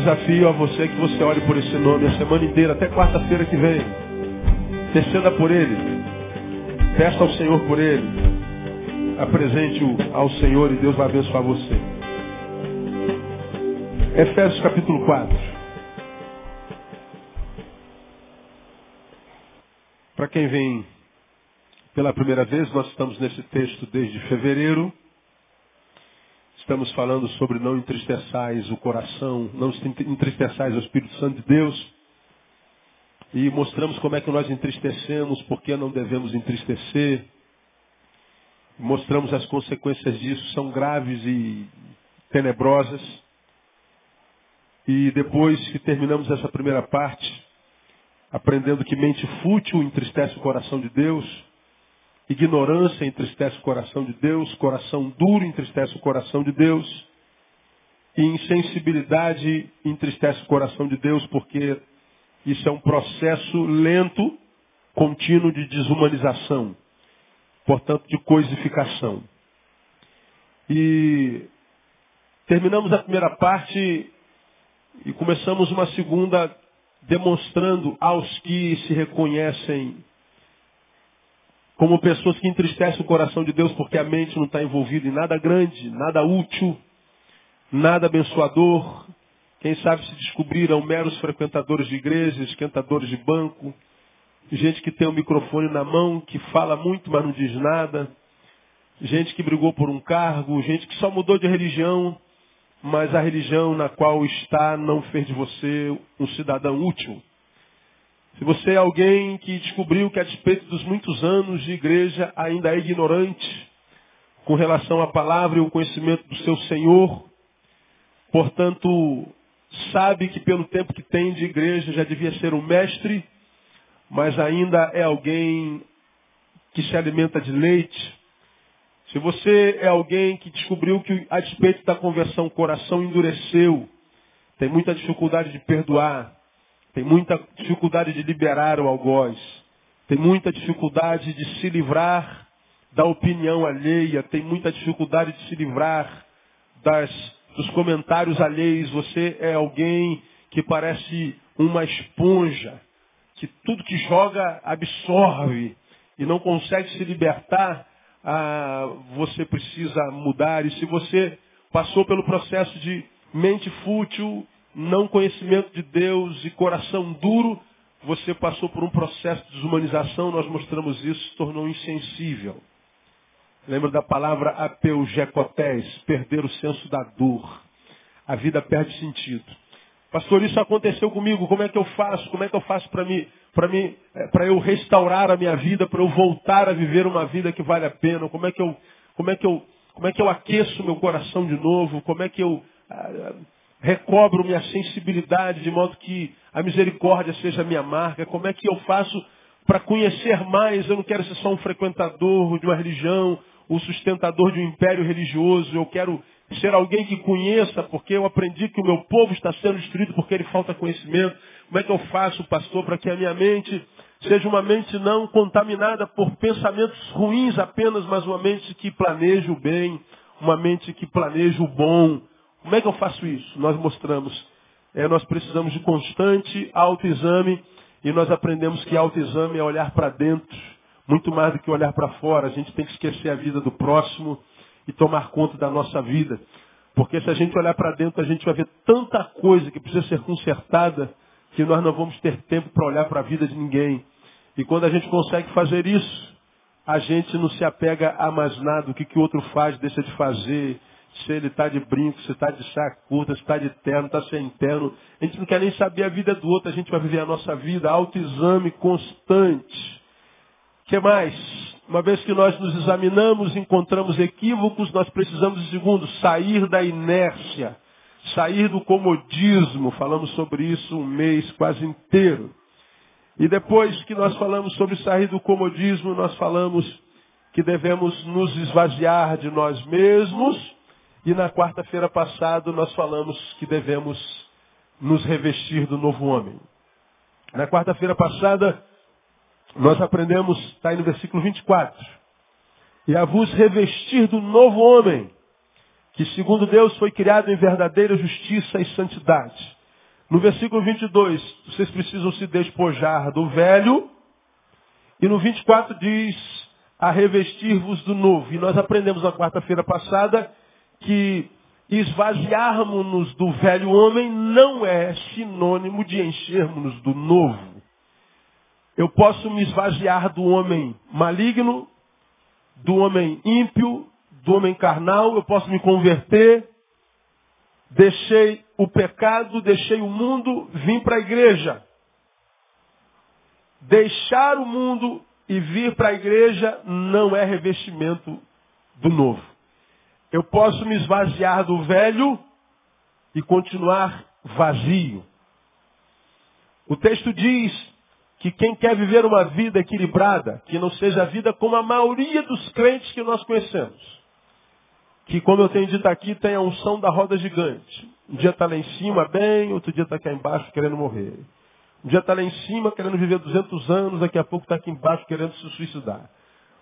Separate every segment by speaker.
Speaker 1: Desafio a você que você olhe por esse nome a semana inteira, até quarta-feira que vem. Interceda por ele. Peça ao Senhor por ele. Apresente-o ao Senhor e Deus vai abençoar você. Efésios capítulo 4. Para quem vem pela primeira vez, nós estamos nesse texto desde fevereiro. Estamos falando sobre não entristeçais o coração, não entristeçais o Espírito Santo de Deus. E mostramos como é que nós entristecemos, por que não devemos entristecer. Mostramos as consequências disso, são graves e tenebrosas. E depois que terminamos essa primeira parte, aprendendo que mente fútil entristece o coração de Deus, Ignorância entristece o coração de Deus, coração duro entristece o coração de Deus. E insensibilidade entristece o coração de Deus, porque isso é um processo lento, contínuo de desumanização, portanto, de coisificação. E terminamos a primeira parte e começamos uma segunda demonstrando aos que se reconhecem como pessoas que entristecem o coração de Deus porque a mente não está envolvida em nada grande, nada útil, nada abençoador. Quem sabe se descobriram meros frequentadores de igrejas, esquentadores de banco, gente que tem o um microfone na mão, que fala muito, mas não diz nada, gente que brigou por um cargo, gente que só mudou de religião, mas a religião na qual está não fez de você um cidadão útil. Se você é alguém que descobriu que a despeito dos muitos anos de igreja ainda é ignorante com relação à palavra e o conhecimento do seu Senhor, portanto, sabe que pelo tempo que tem de igreja já devia ser um mestre, mas ainda é alguém que se alimenta de leite. Se você é alguém que descobriu que a despeito da conversão o coração endureceu, tem muita dificuldade de perdoar, tem muita dificuldade de liberar o algoz. Tem muita dificuldade de se livrar da opinião alheia. Tem muita dificuldade de se livrar das, dos comentários alheios. Você é alguém que parece uma esponja, que tudo que joga absorve e não consegue se libertar. Ah, você precisa mudar. E se você passou pelo processo de mente fútil, não conhecimento de Deus e coração duro, você passou por um processo de desumanização, nós mostramos isso, se tornou insensível. Lembra da palavra apeugecotés, perder o senso da dor. A vida perde sentido. Pastor, isso aconteceu comigo, como é que eu faço? Como é que eu faço para mim, para mim, eh, para eu restaurar a minha vida, para eu voltar a viver uma vida que vale a pena? Como é que eu, como é que eu, como é que eu aqueço meu coração de novo? Como é que eu ah, recobro minha sensibilidade de modo que a misericórdia seja minha marca? Como é que eu faço para conhecer mais? Eu não quero ser só um frequentador de uma religião, um sustentador de um império religioso. Eu quero ser alguém que conheça, porque eu aprendi que o meu povo está sendo destruído porque ele falta conhecimento. Como é que eu faço, pastor, para que a minha mente seja uma mente não contaminada por pensamentos ruins apenas, mas uma mente que planeje o bem, uma mente que planeje o bom, como é que eu faço isso? Nós mostramos. É, nós precisamos de constante autoexame e nós aprendemos que autoexame é olhar para dentro, muito mais do que olhar para fora. A gente tem que esquecer a vida do próximo e tomar conta da nossa vida. Porque se a gente olhar para dentro, a gente vai ver tanta coisa que precisa ser consertada que nós não vamos ter tempo para olhar para a vida de ninguém. E quando a gente consegue fazer isso, a gente não se apega a mais nada. O que, que o outro faz, deixa de fazer se ele está de brinco, se está de saco curta, se está de terno, está sem terno. A gente não quer nem saber a vida do outro, a gente vai viver a nossa vida, autoexame constante. O que mais? Uma vez que nós nos examinamos, encontramos equívocos, nós precisamos, segundo, sair da inércia, sair do comodismo. Falamos sobre isso um mês quase inteiro. E depois que nós falamos sobre sair do comodismo, nós falamos que devemos nos esvaziar de nós mesmos e na quarta-feira passada nós falamos que devemos nos revestir do novo homem. Na quarta-feira passada nós aprendemos, está aí no versículo 24, e a vos revestir do novo homem, que segundo Deus foi criado em verdadeira justiça e santidade. No versículo 22, vocês precisam se despojar do velho. E no 24 diz, a revestir-vos do novo. E nós aprendemos na quarta-feira passada que esvaziarmos-nos do velho homem não é sinônimo de enchermos-nos do novo. Eu posso me esvaziar do homem maligno, do homem ímpio, do homem carnal, eu posso me converter, deixei o pecado, deixei o mundo, vim para a igreja. Deixar o mundo e vir para a igreja não é revestimento do novo. Eu posso me esvaziar do velho e continuar vazio. O texto diz que quem quer viver uma vida equilibrada, que não seja a vida como a maioria dos crentes que nós conhecemos, que, como eu tenho dito aqui, tem a unção da roda gigante. Um dia está lá em cima bem, outro dia está aqui embaixo querendo morrer. Um dia está lá em cima querendo viver 200 anos, daqui a pouco está aqui embaixo querendo se suicidar.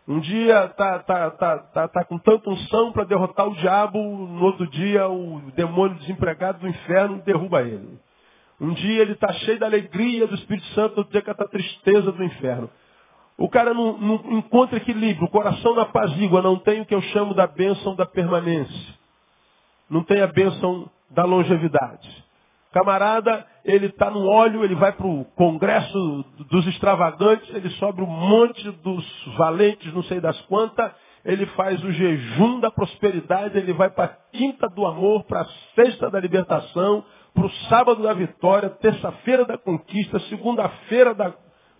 Speaker 1: Um dia está tá, tá, tá, tá com tanta unção para derrotar o diabo, no outro dia o demônio desempregado do inferno derruba ele. Um dia ele está cheio da alegria do Espírito Santo, outro dia com a tristeza do inferno. O cara não, não, encontra equilíbrio, o coração na apazigua, não tem o que eu chamo da bênção da permanência. Não tem a bênção da longevidade. Camarada, ele está no óleo, ele vai para o congresso dos extravagantes, ele sobe o monte dos valentes, não sei das quantas, ele faz o jejum da prosperidade, ele vai para a quinta do amor, para a sexta da libertação, para o sábado da vitória, terça-feira da conquista, segunda-feira da,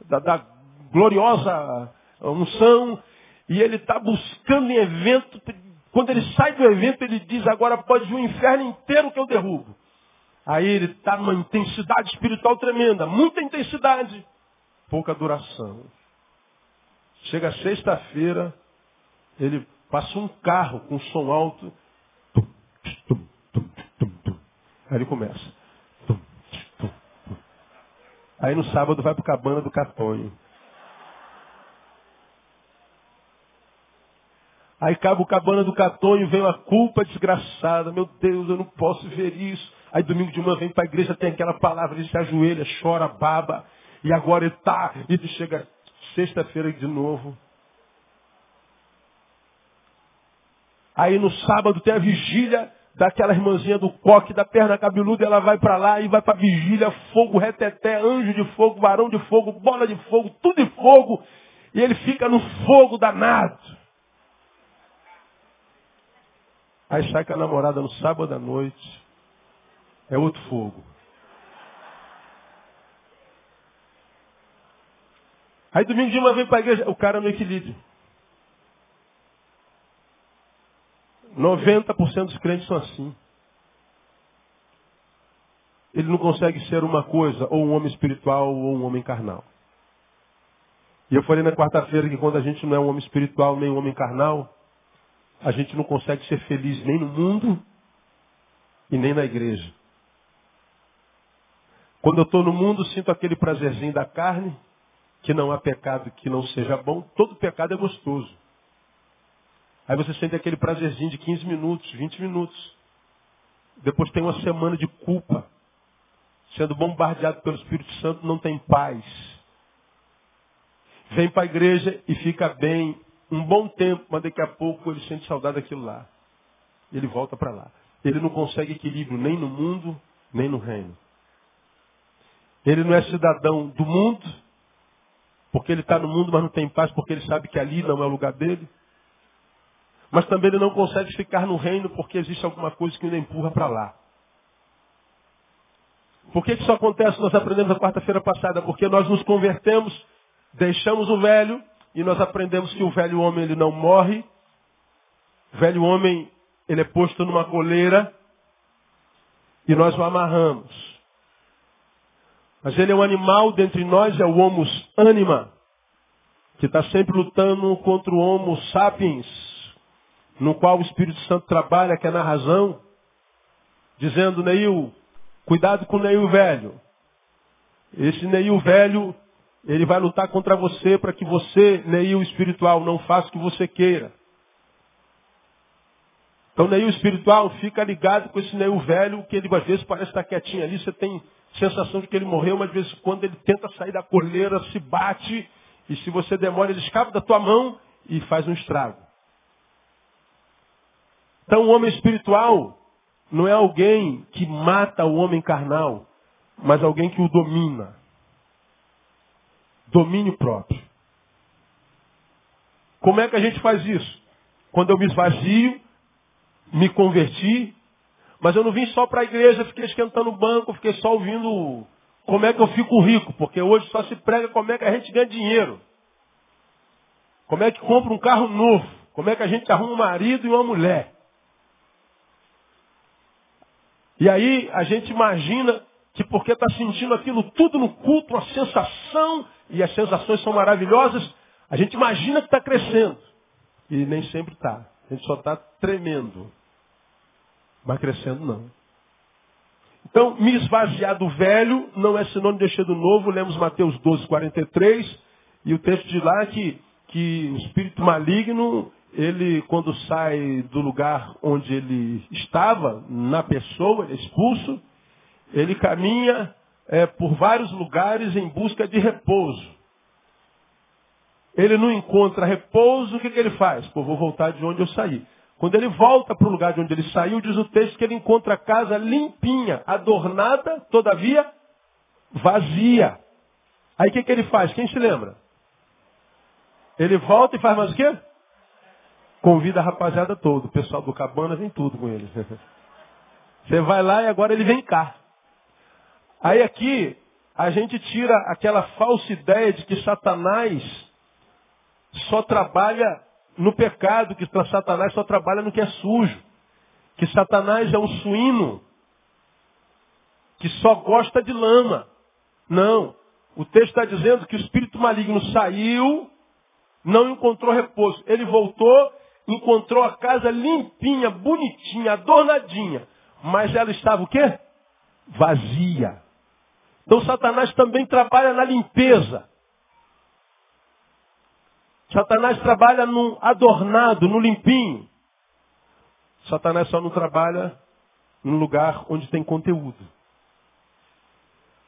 Speaker 1: da, da gloriosa unção, e ele está buscando em evento, quando ele sai do evento, ele diz, agora pode vir o inferno inteiro que eu derrubo. Aí ele está numa intensidade espiritual tremenda, muita intensidade, pouca duração. Chega sexta-feira, ele passa um carro com som alto. Aí ele começa. Aí no sábado vai para cabana do Catonho. Aí cabe o cabana do Catonho, vem uma culpa desgraçada. Meu Deus, eu não posso ver isso. Aí domingo de manhã vem para a igreja, tem aquela palavra, ele se ajoelha, chora, baba. E agora ele está, e chega sexta-feira de novo. Aí no sábado tem a vigília daquela irmãzinha do coque, da perna cabeluda, ela vai para lá e vai para vigília, fogo, reteté, anjo de fogo, varão de fogo, bola de fogo, tudo de fogo. E ele fica no fogo danado. Aí sai com a namorada no sábado à noite. É outro fogo. Aí domingo de uma vez para a igreja, o cara no equilíbrio. 90% dos crentes são assim. Ele não consegue ser uma coisa, ou um homem espiritual, ou um homem carnal. E eu falei na quarta-feira que quando a gente não é um homem espiritual, nem um homem carnal, a gente não consegue ser feliz nem no mundo e nem na igreja. Quando eu estou no mundo, sinto aquele prazerzinho da carne, que não há pecado que não seja bom. Todo pecado é gostoso. Aí você sente aquele prazerzinho de 15 minutos, 20 minutos. Depois tem uma semana de culpa. Sendo bombardeado pelo Espírito Santo, não tem paz. Vem para a igreja e fica bem um bom tempo, mas daqui a pouco ele sente saudade daquilo lá. Ele volta para lá. Ele não consegue equilíbrio nem no mundo, nem no reino. Ele não é cidadão do mundo, porque ele está no mundo, mas não tem paz, porque ele sabe que ali não é o lugar dele. Mas também ele não consegue ficar no reino porque existe alguma coisa que o empurra para lá. Por que, isso acontece? Nós aprendemos na quarta-feira passada. Porque nós nos convertemos, deixamos o velho e nós aprendemos que o velho homem ele não morre. O velho homem ele é posto numa coleira e nós o amarramos. Mas ele é um animal dentre nós, é o Homus anima, que está sempre lutando contra o Homo sapiens, no qual o Espírito Santo trabalha, que é na razão, dizendo, Neil, cuidado com o Neil velho. Esse Neil velho, ele vai lutar contra você para que você, Neil espiritual, não faça o que você queira. Então Neil espiritual fica ligado com esse Neil velho, que ele às vezes parece estar quietinho ali, você tem sensação de que ele morreu, mas às vezes quando ele tenta sair da coleira, se bate, e se você demora, ele escapa da tua mão e faz um estrago. Então o homem espiritual não é alguém que mata o homem carnal, mas alguém que o domina. Domínio próprio. Como é que a gente faz isso? Quando eu me esvazio, me converti, mas eu não vim só para a igreja, fiquei esquentando o banco, fiquei só ouvindo como é que eu fico rico, porque hoje só se prega como é que a gente ganha dinheiro. Como é que compra um carro novo? Como é que a gente arruma um marido e uma mulher? E aí a gente imagina que porque está sentindo aquilo tudo no culto, uma sensação, e as sensações são maravilhosas, a gente imagina que está crescendo. E nem sempre está. A gente só está tremendo. Mas crescendo não. Então, me esvaziar do velho não é sinônimo de encher do novo. Lemos Mateus 12, 43. E o texto de lá é que, que o espírito maligno ele, quando sai do lugar onde ele estava, na pessoa, ele é expulso, ele caminha é, por vários lugares em busca de repouso. Ele não encontra repouso, o que, que ele faz? Pô, vou voltar de onde eu saí. Quando ele volta para o lugar de onde ele saiu, diz o texto que ele encontra a casa limpinha, adornada, todavia vazia. Aí o que, que ele faz? Quem se lembra? Ele volta e faz mais o quê? Convida a rapaziada toda. O pessoal do Cabana vem tudo com ele. Você vai lá e agora ele vem cá. Aí aqui a gente tira aquela falsa ideia de que Satanás só trabalha no pecado, que Satanás só trabalha no que é sujo. Que Satanás é um suíno que só gosta de lama. Não. O texto está dizendo que o espírito maligno saiu, não encontrou repouso. Ele voltou encontrou a casa limpinha, bonitinha, adornadinha. Mas ela estava o quê? Vazia. Então Satanás também trabalha na limpeza. Satanás trabalha no adornado, no limpinho. Satanás só não trabalha no lugar onde tem conteúdo.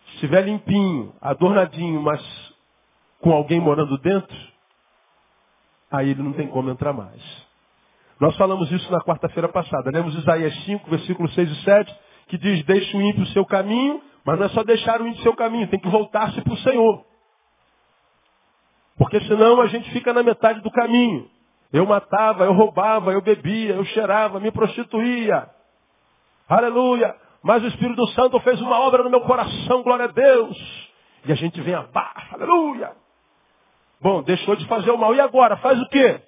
Speaker 1: Se estiver limpinho, adornadinho, mas com alguém morando dentro, aí ele não tem como entrar mais. Nós falamos isso na quarta-feira passada. Lemos Isaías 5, versículos 6 e 7, que diz, deixe o ímpio o seu caminho, mas não é só deixar o ímpio o seu caminho, tem que voltar-se para o Senhor. Porque senão a gente fica na metade do caminho. Eu matava, eu roubava, eu bebia, eu cheirava, me prostituía. Aleluia! Mas o Espírito Santo fez uma obra no meu coração, glória a Deus. E a gente vem abaixo, aleluia! Bom, deixou de fazer o mal. E agora? Faz o quê?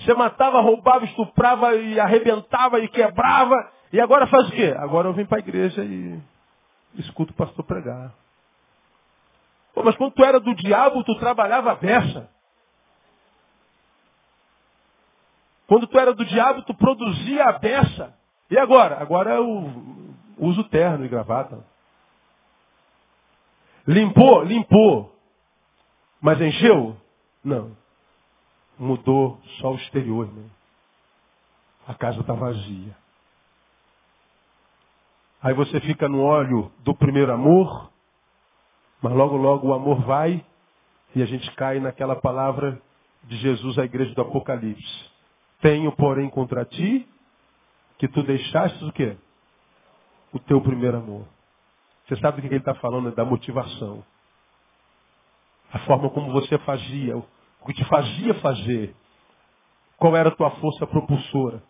Speaker 1: Você matava, roubava, estuprava e arrebentava e quebrava. E agora faz o quê? Agora eu vim para a igreja e escuto o pastor pregar. Pô, mas quando tu era do diabo, tu trabalhava a beça. Quando tu era do diabo, tu produzia a beça. E agora? Agora eu uso terno e gravata. Limpou? Limpou. Mas encheu? Não mudou só o exterior, irmão. A casa está vazia. Aí você fica no óleo do primeiro amor, mas logo, logo o amor vai e a gente cai naquela palavra de Jesus à igreja do Apocalipse. Tenho, porém, contra ti que tu deixaste o quê? O teu primeiro amor. Você sabe do que ele está falando? É da motivação. A forma como você fazia, o que te fazia fazer, qual era a tua força propulsora.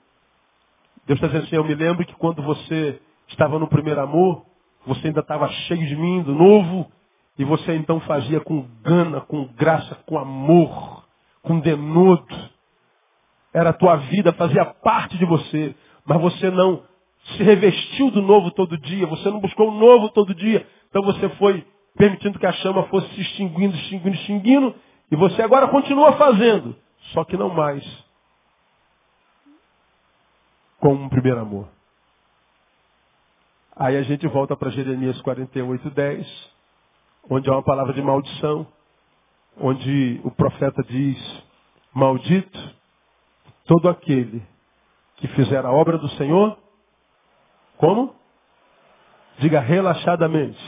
Speaker 1: Deus está dizendo assim, eu me lembro que quando você estava no primeiro amor, você ainda estava cheio de mim, do novo, e você então fazia com gana, com graça, com amor, com denodo. Era a tua vida, fazia parte de você, mas você não se revestiu do novo todo dia, você não buscou o novo todo dia, então você foi permitindo que a chama fosse se extinguindo, extinguindo, extinguindo, e você agora continua fazendo, só que não mais com um primeiro amor. Aí a gente volta para Jeremias 48, 10, onde há uma palavra de maldição, onde o profeta diz, maldito todo aquele que fizer a obra do Senhor, como? Diga relaxadamente.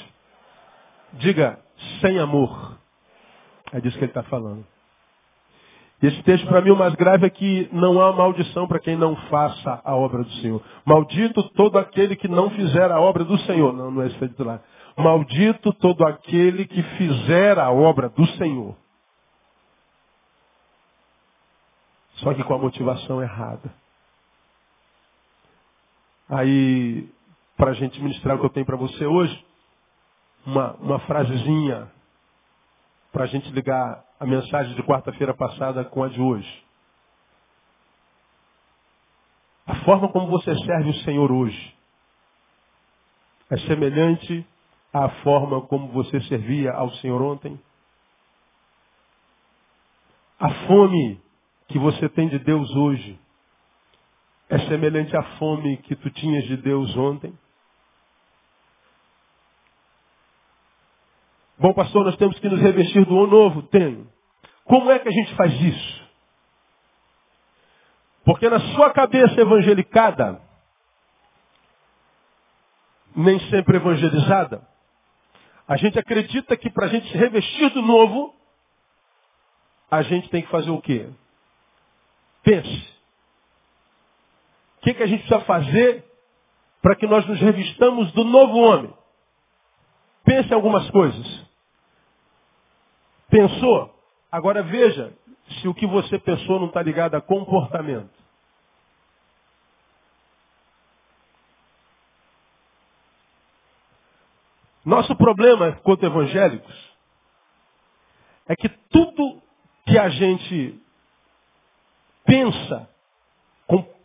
Speaker 1: Diga sem amor. É disso que ele está falando. Esse texto, para mim, o mais grave é que não há maldição para quem não faça a obra do Senhor. Maldito todo aquele que não fizer a obra do Senhor. Não, não é isso que lá. Maldito todo aquele que fizer a obra do Senhor. Só que com a motivação errada. Aí, para a gente ministrar o que eu tenho para você hoje, uma, uma frasezinha para a gente ligar a mensagem de quarta-feira passada com a de hoje. A forma como você serve o Senhor hoje é semelhante à forma como você servia ao Senhor ontem? A fome que você tem de Deus hoje é semelhante à fome que tu tinhas de Deus ontem? Bom, pastor, nós temos que nos revestir do novo. Tenho. Como é que a gente faz isso? Porque na sua cabeça evangelicada, nem sempre evangelizada, a gente acredita que para a gente se revestir do novo, a gente tem que fazer o quê? Pense. O que, que a gente precisa fazer para que nós nos revistamos do novo homem? Pense algumas coisas. Pensou? Agora veja se o que você pensou não está ligado a comportamento. Nosso problema, quanto evangélicos, é que tudo que a gente pensa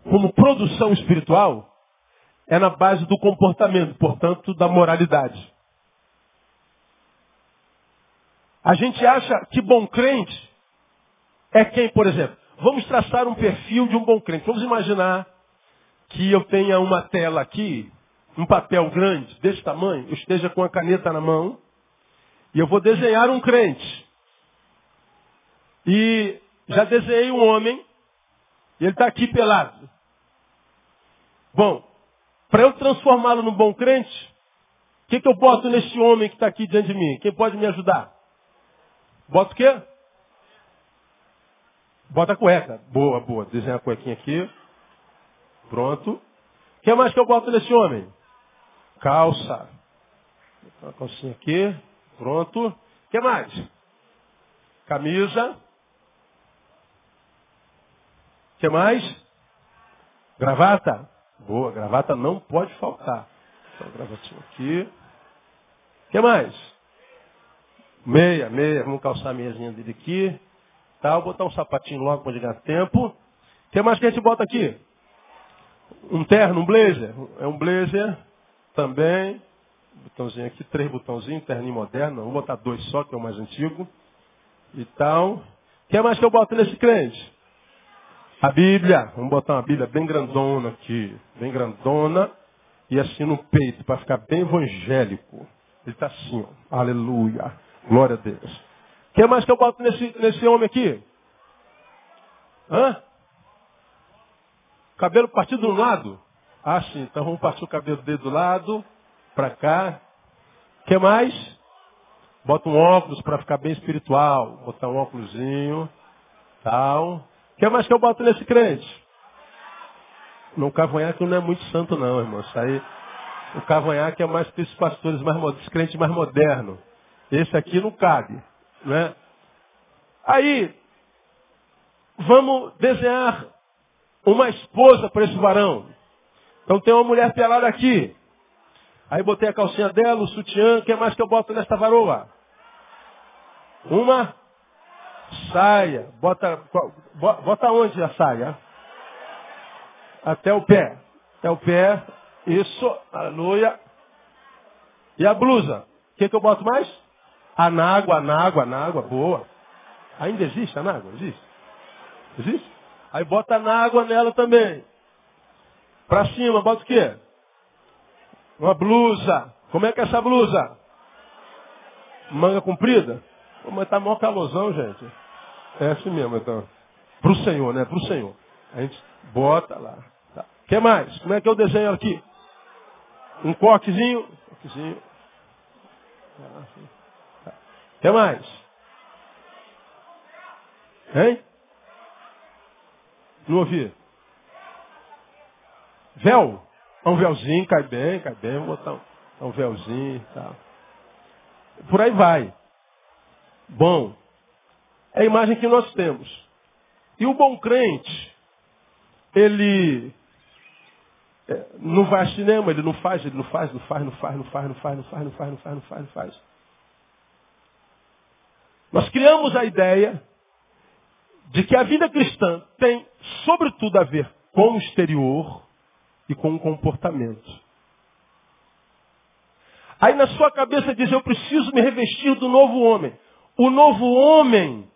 Speaker 1: como produção espiritual é na base do comportamento, portanto, da moralidade. A gente acha que bom crente é quem, por exemplo, vamos traçar um perfil de um bom crente. Vamos imaginar que eu tenha uma tela aqui, um papel grande, desse tamanho, eu esteja com a caneta na mão, e eu vou desenhar um crente. E já desenhei um homem, e ele está aqui pelado. Bom, para eu transformá-lo num bom crente, o que, que eu boto nesse homem que está aqui diante de mim? Quem pode me ajudar? Bota o quê? Bota a cueca. Boa, boa. Desenha a cuequinha aqui. Pronto. O que mais que eu boto nesse homem? Calça. Botar a calcinha aqui. Pronto. O que mais? Camisa. O que mais? Gravata. Boa, gravata não pode faltar. Então, gravatinha aqui. O que mais? Meia, meia, vamos calçar a meiazinha dele aqui. Tal, botar um sapatinho logo para ganhar tempo. O que mais que a gente bota aqui? Um terno, um blazer. É um blazer também. Botãozinho aqui, três botãozinhos, terninho moderno. Vou botar dois só, que é o mais antigo. E tal. O que mais que eu boto nesse crente? A Bíblia. Vamos botar uma Bíblia bem grandona aqui. Bem grandona. E assim no peito, para ficar bem evangélico. Ele está assim, ó. Aleluia. Glória a Deus. O que mais que eu boto nesse, nesse homem aqui? Hã? Cabelo partido de um lado? Ah, sim. Então vamos partir o cabelo dele do lado, para cá. Que mais? Bota um óculos para ficar bem espiritual. Botar um óculosinho. Tal. Que mais que eu boto nesse crente? No cavanhaque não é muito santo não, irmão. Isso aí, o cavanhaque é mais para esses pastores mais modernos, crentes mais modernos. Esse aqui não cabe. Né? Aí, vamos desenhar uma esposa para esse varão. Então tem uma mulher pelada aqui. Aí botei a calcinha dela, o sutiã, o que mais que eu boto nesta varoa? Uma saia. Bota, bota onde a saia? Até o pé. Até o pé. Isso. Aleluia. E a blusa? O que, que eu boto mais? Anágua, anágua, anágua, boa. Ainda existe anágua? Existe? Existe? Aí bota anágua nela também. Pra cima, bota o quê? Uma blusa. Como é que é essa blusa? Manga comprida? Pô, mas tá maior calorzão, gente. É assim mesmo, então. Pro Senhor, né? Pro Senhor. A gente bota lá. Tá. Que mais? Como é que eu desenho aqui? Um coquezinho. coquezinho. O que mais? Hein? Não ouvi. Véu. Um véuzinho, cai bem, cai bem. Vou botar um, um véuzinho e tal. Por aí vai. Bom. É a imagem que nós temos. E o bom crente, ele é, não vai ao cinema, ele não faz, ele não faz, não faz, não faz, não faz, não faz, não faz, não faz, não faz, não faz, não faz. Nós criamos a ideia de que a vida cristã tem, sobretudo, a ver com o exterior e com o comportamento. Aí na sua cabeça diz, eu preciso me revestir do novo homem. O novo homem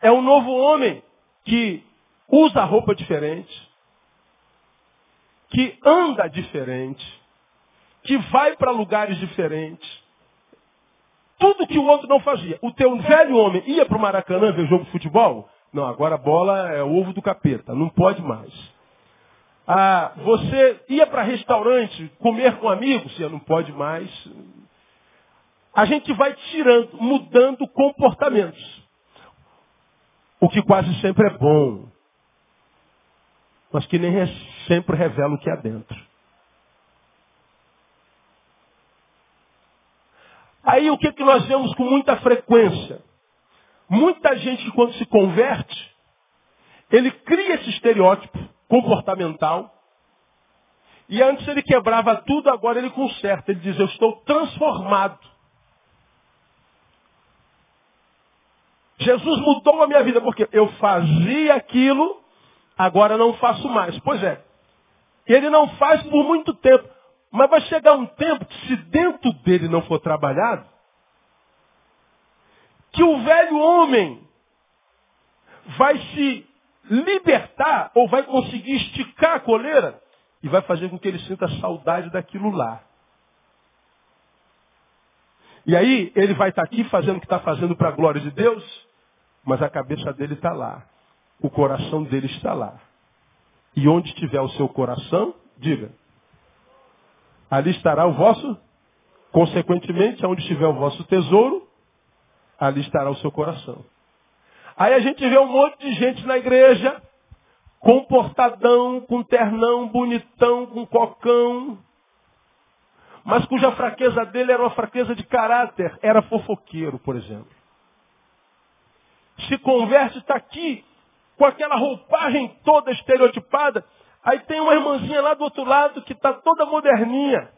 Speaker 1: é o novo homem que usa roupa diferente, que anda diferente, que vai para lugares diferentes, tudo que o outro não fazia. O teu velho homem ia para o Maracanã ver jogo de futebol? Não, agora a bola é o ovo do capeta, não pode mais. Ah, você ia para restaurante comer com amigos? Você não pode mais. A gente vai tirando, mudando comportamentos. O que quase sempre é bom. Mas que nem sempre revela o que há dentro. Aí o que, que nós vemos com muita frequência? Muita gente, quando se converte, ele cria esse estereótipo comportamental. E antes ele quebrava tudo, agora ele conserta. Ele diz, eu estou transformado. Jesus mudou a minha vida, porque eu fazia aquilo, agora não faço mais. Pois é. Ele não faz por muito tempo. Mas vai chegar um tempo que se dentro dele não for trabalhado, que o velho homem vai se libertar ou vai conseguir esticar a coleira e vai fazer com que ele sinta saudade daquilo lá. E aí ele vai estar aqui fazendo o que está fazendo para a glória de Deus, mas a cabeça dele está lá. O coração dele está lá. E onde estiver o seu coração, diga, ali estará o vosso, consequentemente, onde estiver o vosso tesouro, ali estará o seu coração. Aí a gente vê um monte de gente na igreja, comportadão, com ternão, bonitão, com cocão, mas cuja fraqueza dele era uma fraqueza de caráter, era fofoqueiro, por exemplo. Se converte, está aqui, com aquela roupagem toda estereotipada, Aí tem uma irmãzinha lá do outro lado que está toda moderninha.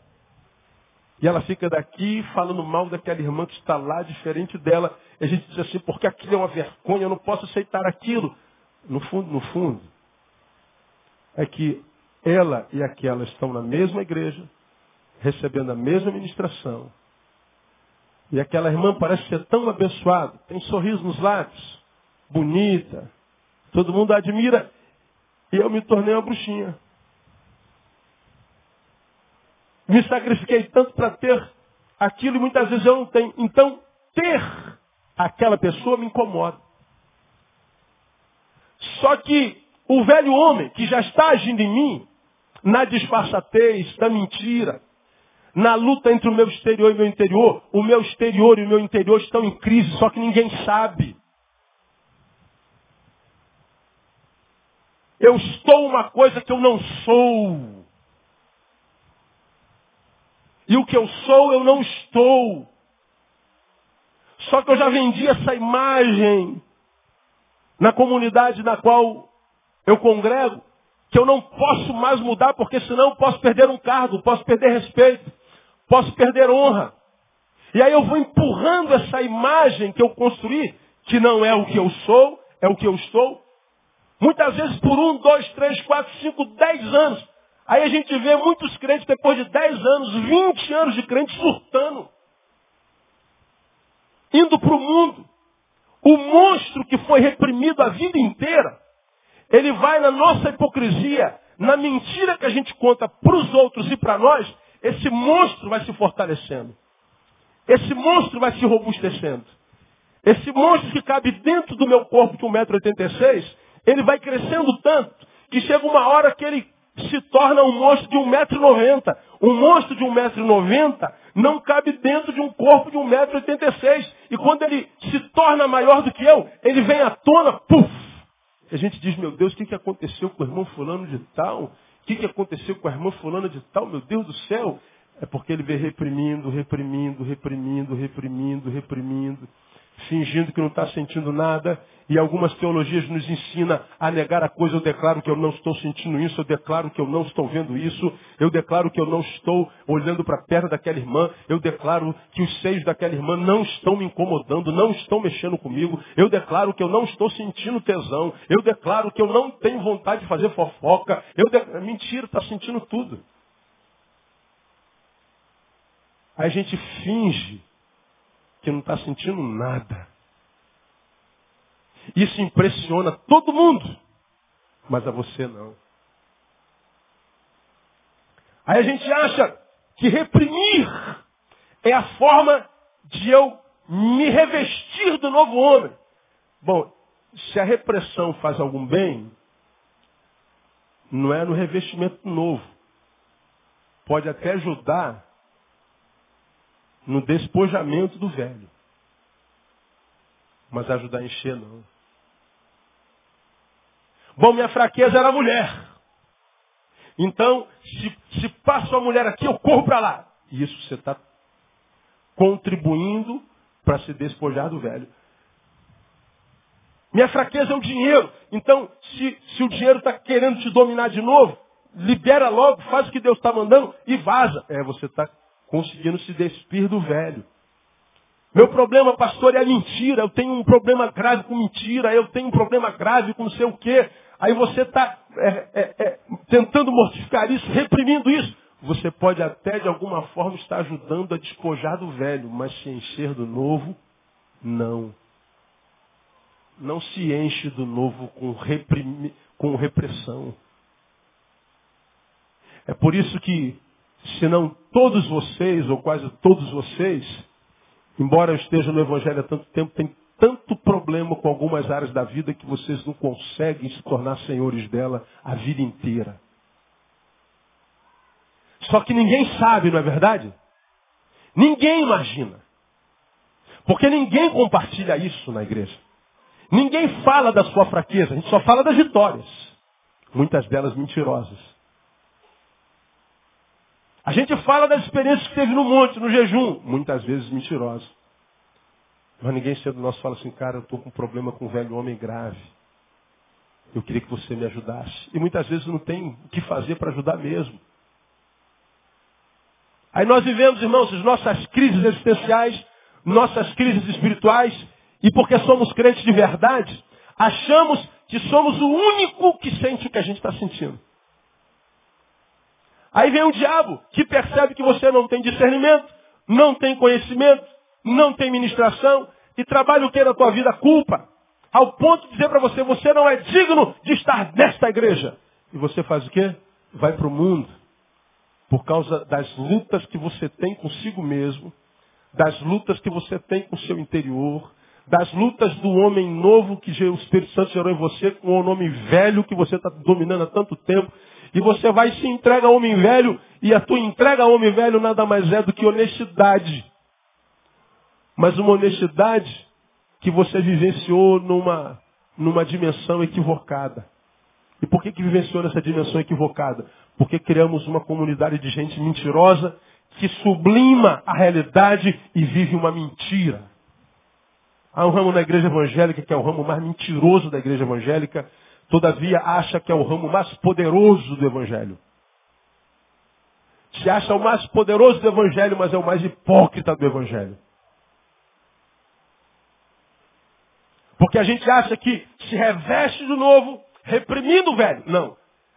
Speaker 1: E ela fica daqui falando mal daquela irmã que está lá, diferente dela. E a gente diz assim, porque aquilo é uma vergonha, eu não posso aceitar aquilo. No fundo, no fundo, é que ela e aquela estão na mesma igreja, recebendo a mesma ministração. E aquela irmã parece ser tão abençoada, tem sorriso nos lábios, bonita, todo mundo a admira, e eu me tornei uma bruxinha. Me sacrifiquei tanto para ter aquilo e muitas vezes eu não tenho. Então, ter aquela pessoa me incomoda. Só que o velho homem que já está agindo em mim, na disfarçatez, na mentira, na luta entre o meu exterior e o meu interior, o meu exterior e o meu interior estão em crise, só que ninguém sabe. Eu estou uma coisa que eu não sou. E o que eu sou, eu não estou. Só que eu já vendi essa imagem na comunidade na qual eu congrego, que eu não posso mais mudar, porque senão eu posso perder um cargo, posso perder respeito, posso perder honra. E aí eu vou empurrando essa imagem que eu construí, que não é o que eu sou, é o que eu estou, Muitas vezes por um, dois, três, quatro, cinco, dez anos. Aí a gente vê muitos crentes, depois de dez anos, vinte anos de crente, surtando. Indo para o mundo. O monstro que foi reprimido a vida inteira, ele vai na nossa hipocrisia, na mentira que a gente conta para os outros e para nós, esse monstro vai se fortalecendo. Esse monstro vai se robustecendo. Esse monstro que cabe dentro do meu corpo de 1,86m, ele vai crescendo tanto que chega uma hora que ele se torna um monstro de 1,90m. Um monstro de 1,90m não cabe dentro de um corpo de 1,86m. E quando ele se torna maior do que eu, ele vem à tona, puf! E a gente diz, meu Deus, o que, que aconteceu com o irmão fulano de tal? O que, que aconteceu com a irmã fulana de tal? Meu Deus do céu! É porque ele vem reprimindo, reprimindo, reprimindo, reprimindo, reprimindo fingindo que não está sentindo nada, e algumas teologias nos ensina a negar a coisa. Eu declaro que eu não estou sentindo isso, eu declaro que eu não estou vendo isso, eu declaro que eu não estou olhando para a perna daquela irmã, eu declaro que os seios daquela irmã não estão me incomodando, não estão mexendo comigo, eu declaro que eu não estou sentindo tesão, eu declaro que eu não tenho vontade de fazer fofoca, eu de... mentira, está sentindo tudo. A gente finge que não está sentindo nada. Isso impressiona todo mundo, mas a você não. Aí a gente acha que reprimir é a forma de eu me revestir do novo homem. Bom, se a repressão faz algum bem, não é no revestimento novo. Pode até ajudar no despojamento do velho. Mas ajudar a encher, não. Bom, minha fraqueza era a mulher. Então, se, se passa uma mulher aqui, eu corro para lá. Isso você está contribuindo para se despojar do velho. Minha fraqueza é o dinheiro. Então, se, se o dinheiro está querendo te dominar de novo, libera logo, faz o que Deus está mandando e vaza. É, você está conseguindo se despir do velho. Meu problema, pastor, é a mentira. Eu tenho um problema grave com mentira. Eu tenho um problema grave com não sei o quê. Aí você está é, é, é, tentando mortificar isso, reprimindo isso. Você pode até, de alguma forma, estar ajudando a despojar do velho, mas se encher do novo, não. Não se enche do novo com, reprimi, com repressão. É por isso que se não todos vocês, ou quase todos vocês, embora eu esteja no Evangelho há tanto tempo, tem tanto problema com algumas áreas da vida que vocês não conseguem se tornar senhores dela a vida inteira. Só que ninguém sabe, não é verdade? Ninguém imagina. Porque ninguém compartilha isso na igreja. Ninguém fala da sua fraqueza, a gente só fala das vitórias. Muitas delas mentirosas. A gente fala das experiências que teve no monte, no jejum, muitas vezes mentirosa. Mas ninguém cedo nosso fala assim, cara, eu estou com um problema com um velho homem grave. Eu queria que você me ajudasse. E muitas vezes não tem o que fazer para ajudar mesmo. Aí nós vivemos, irmãos, as nossas crises existenciais, nossas crises espirituais, e porque somos crentes de verdade, achamos que somos o único que sente o que a gente está sentindo. Aí vem o diabo, que percebe que você não tem discernimento, não tem conhecimento, não tem ministração, e trabalha o que na tua vida? Culpa. Ao ponto de dizer para você, você não é digno de estar nesta igreja. E você faz o quê? Vai para o mundo. Por causa das lutas que você tem consigo mesmo, das lutas que você tem com o seu interior, das lutas do homem novo que o Espírito Santo gerou em você, com o nome velho que você está dominando há tanto tempo, e você vai e se entrega ao homem velho, e a tua entrega ao homem velho nada mais é do que honestidade. Mas uma honestidade que você vivenciou numa, numa dimensão equivocada. E por que, que vivenciou nessa dimensão equivocada? Porque criamos uma comunidade de gente mentirosa que sublima a realidade e vive uma mentira. Há um ramo na igreja evangélica que é o ramo mais mentiroso da igreja evangélica, Todavia acha que é o ramo mais poderoso do Evangelho. Se acha o mais poderoso do Evangelho, mas é o mais hipócrita do Evangelho. Porque a gente acha que se reveste de novo, reprimindo o velho. Não.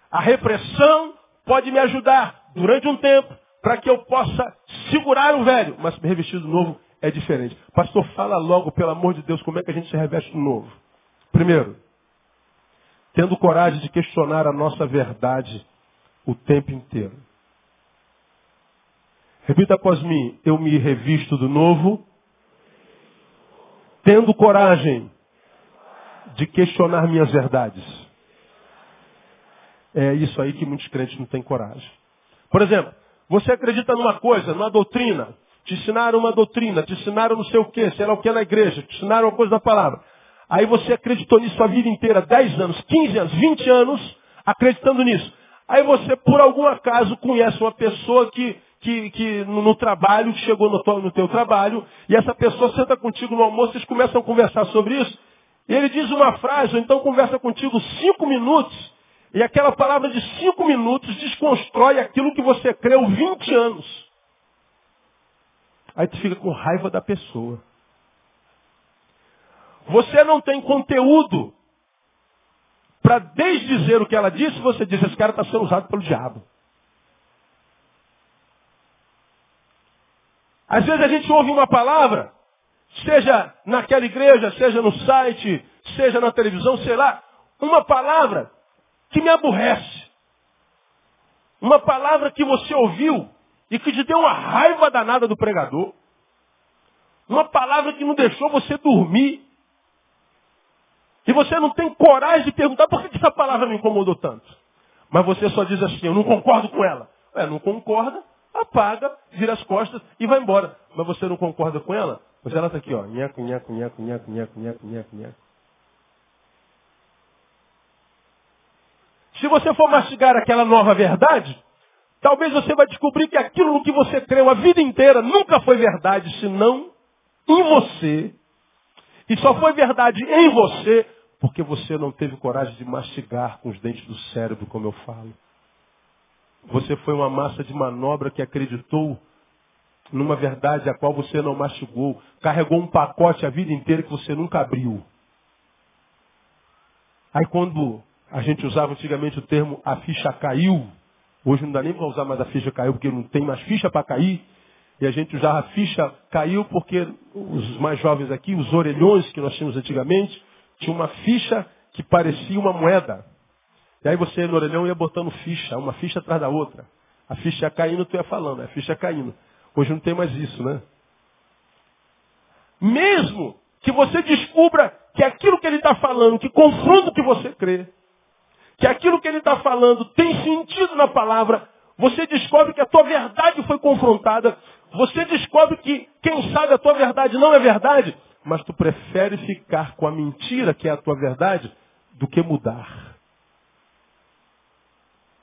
Speaker 1: A repressão pode me ajudar durante um tempo para que eu possa segurar o velho. Mas me revestir do novo é diferente. Pastor, fala logo, pelo amor de Deus, como é que a gente se reveste do novo. Primeiro, tendo coragem de questionar a nossa verdade o tempo inteiro. Repita após mim, eu me revisto do novo, tendo coragem de questionar minhas verdades. É isso aí que muitos crentes não têm coragem. Por exemplo, você acredita numa coisa, numa doutrina. Te ensinaram uma doutrina, te ensinaram não sei o que, sei lá o que na igreja, te ensinaram uma coisa da palavra. Aí você acreditou nisso a vida inteira, 10 anos, 15 anos, 20 anos, acreditando nisso. Aí você, por algum acaso, conhece uma pessoa que, que, que no, no, trabalho, que chegou no, no teu trabalho, e essa pessoa senta contigo no almoço, vocês começam a conversar sobre isso, e ele diz uma frase, ou então conversa contigo cinco minutos, e aquela palavra de cinco minutos desconstrói aquilo que você creu 20 anos. Aí tu fica com raiva da pessoa. Você não tem conteúdo para desdizer o que ela disse, você diz, esse cara está sendo usado pelo diabo. Às vezes a gente ouve uma palavra, seja naquela igreja, seja no site, seja na televisão, sei lá, uma palavra que me aborrece. Uma palavra que você ouviu e que te deu uma raiva danada do pregador. Uma palavra que não deixou você dormir. E você não tem coragem de perguntar por que essa palavra me incomodou tanto. Mas você só diz assim, eu não concordo com ela. É, não concorda, apaga, vira as costas e vai embora. Mas você não concorda com ela? Mas ela está aqui, ó. Nhaco, nhaco, nhaco, nhaco, nhaco, nhaco, nhaco, nhaco. Se você for mastigar aquela nova verdade, talvez você vai descobrir que aquilo no que você creu a vida inteira nunca foi verdade, senão em você. E só foi verdade em você porque você não teve coragem de mastigar com os dentes do cérebro, como eu falo. Você foi uma massa de manobra que acreditou numa verdade a qual você não mastigou. Carregou um pacote a vida inteira que você nunca abriu. Aí quando a gente usava antigamente o termo a ficha caiu, hoje não dá nem para usar mais a ficha caiu porque não tem mais ficha para cair. E a gente usava a ficha caiu porque os mais jovens aqui, os orelhões que nós tínhamos antigamente, tinha uma ficha que parecia uma moeda. E aí você no orelhão ia botando ficha, uma ficha atrás da outra. A ficha ia caindo, tu ia falando, a ficha caindo. Hoje não tem mais isso, né? Mesmo que você descubra que aquilo que ele está falando, que confronta o que você crê, que aquilo que ele está falando tem sentido na palavra, você descobre que a tua verdade foi confrontada, você descobre que, quem sabe, a tua verdade não é verdade, mas tu prefere ficar com a mentira que é a tua verdade do que mudar.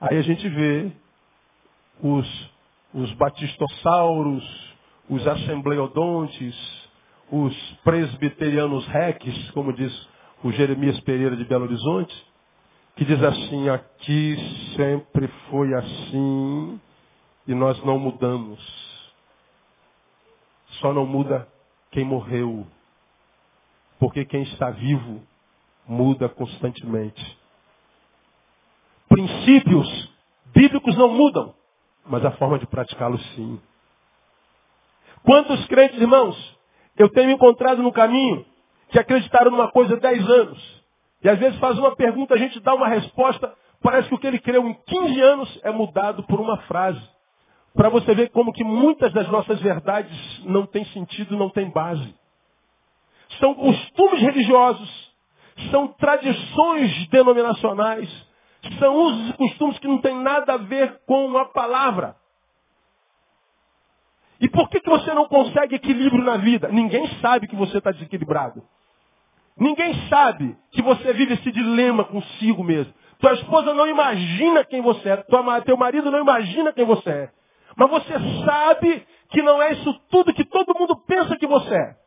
Speaker 1: Aí a gente vê os, os batistossauros, os assembleodontes, os presbiterianos rex, como diz o Jeremias Pereira de Belo Horizonte, que diz assim, aqui sempre foi assim e nós não mudamos. Só não muda quem morreu. Porque quem está vivo muda constantemente. Princípios bíblicos não mudam, mas a forma de praticá-los sim. Quantos crentes, irmãos, eu tenho encontrado no caminho que acreditaram numa coisa há 10 anos. E às vezes faz uma pergunta, a gente dá uma resposta, parece que o que ele creu em 15 anos é mudado por uma frase. Para você ver como que muitas das nossas verdades não têm sentido, não têm base são costumes religiosos, são tradições denominacionais, são usos e costumes que não têm nada a ver com a palavra. E por que, que você não consegue equilíbrio na vida? Ninguém sabe que você está desequilibrado. Ninguém sabe que você vive esse dilema consigo mesmo. Tua esposa não imagina quem você é. Tua, teu marido não imagina quem você é. Mas você sabe que não é isso tudo que todo mundo pensa que você é.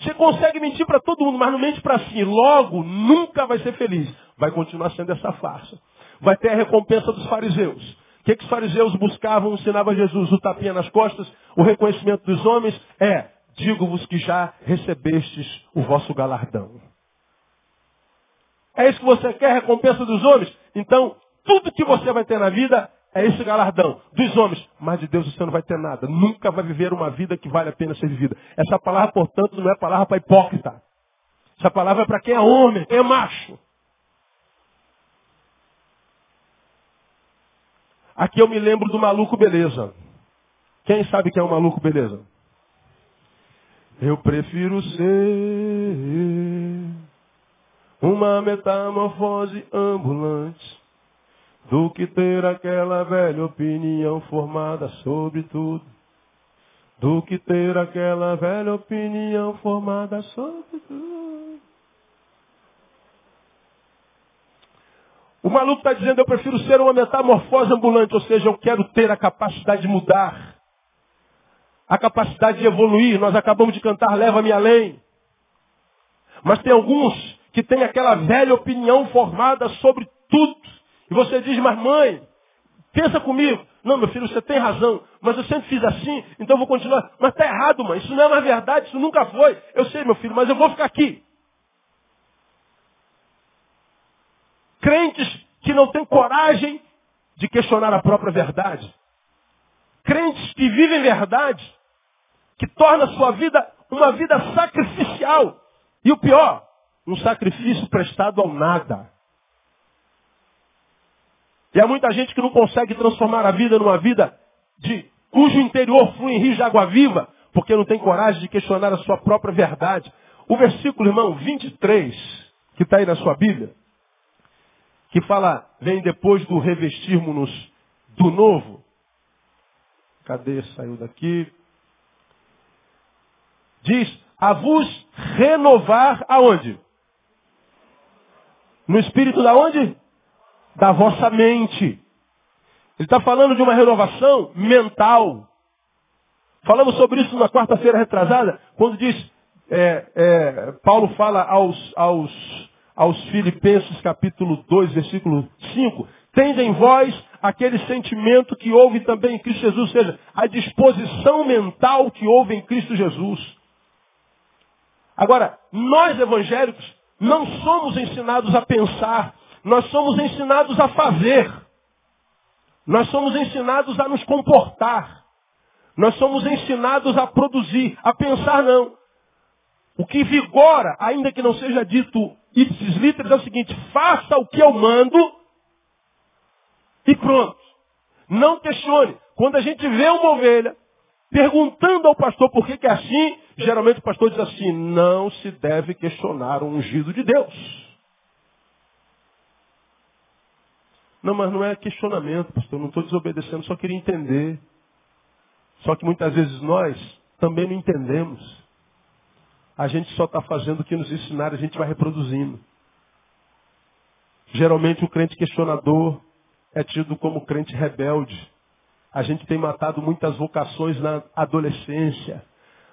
Speaker 1: Você consegue mentir para todo mundo, mas não mente para si. Logo, nunca vai ser feliz. Vai continuar sendo essa farsa. Vai ter a recompensa dos fariseus. O que, que os fariseus buscavam, ensinava Jesus? O tapinha nas costas, o reconhecimento dos homens? É, digo-vos que já recebestes o vosso galardão. É isso que você quer, recompensa dos homens? Então, tudo que você vai ter na vida é esse galardão dos homens. Mas de Deus você não vai ter nada. Nunca vai viver uma vida que vale a pena ser vivida. Essa palavra, portanto, não é palavra para hipócrita. Essa palavra é para quem é homem, quem é macho. Aqui eu me lembro do maluco beleza. Quem sabe quem é o maluco beleza? Eu prefiro ser uma metamorfose ambulante do que ter aquela velha opinião formada sobre tudo. Do que ter aquela velha opinião formada sobre tudo. O maluco está dizendo, eu prefiro ser uma metamorfose ambulante, ou seja, eu quero ter a capacidade de mudar, a capacidade de evoluir. Nós acabamos de cantar Leva-me além. Mas tem alguns que têm aquela velha opinião formada sobre tudo. E você diz, mas mãe, pensa comigo. Não, meu filho, você tem razão, mas eu sempre fiz assim, então eu vou continuar. Mas está errado, mãe, isso não é mais verdade, isso nunca foi. Eu sei, meu filho, mas eu vou ficar aqui. Crentes que não têm coragem de questionar a própria verdade. Crentes que vivem verdade, que torna a sua vida uma vida sacrificial. E o pior, um sacrifício prestado ao nada. E há muita gente que não consegue transformar a vida numa vida de cujo interior flui em rios de água viva, porque não tem coragem de questionar a sua própria verdade. O versículo, irmão, 23, que está aí na sua Bíblia, que fala, vem depois do revestirmos-nos do novo. Cadê? Saiu daqui. Diz, a vos renovar aonde? No espírito da onde? Da vossa mente. Ele está falando de uma renovação mental. Falamos sobre isso na quarta-feira retrasada, quando diz, é, é, Paulo fala aos, aos, aos Filipenses capítulo 2, versículo 5, tende em vós aquele sentimento que houve também em Cristo Jesus, ou seja, a disposição mental que houve em Cristo Jesus. Agora, nós evangélicos não somos ensinados a pensar, nós somos ensinados a fazer. Nós somos ensinados a nos comportar. Nós somos ensinados a produzir, a pensar não. O que vigora, ainda que não seja dito ipsis literis, é o seguinte, faça o que eu mando e pronto. Não questione. Quando a gente vê uma ovelha perguntando ao pastor por que, que é assim, geralmente o pastor diz assim, não se deve questionar o ungido de Deus. Não, mas não é questionamento, pastor, não estou desobedecendo, só queria entender. Só que muitas vezes nós também não entendemos. A gente só está fazendo o que nos ensinaram, a gente vai reproduzindo. Geralmente o crente questionador é tido como crente rebelde. A gente tem matado muitas vocações na adolescência.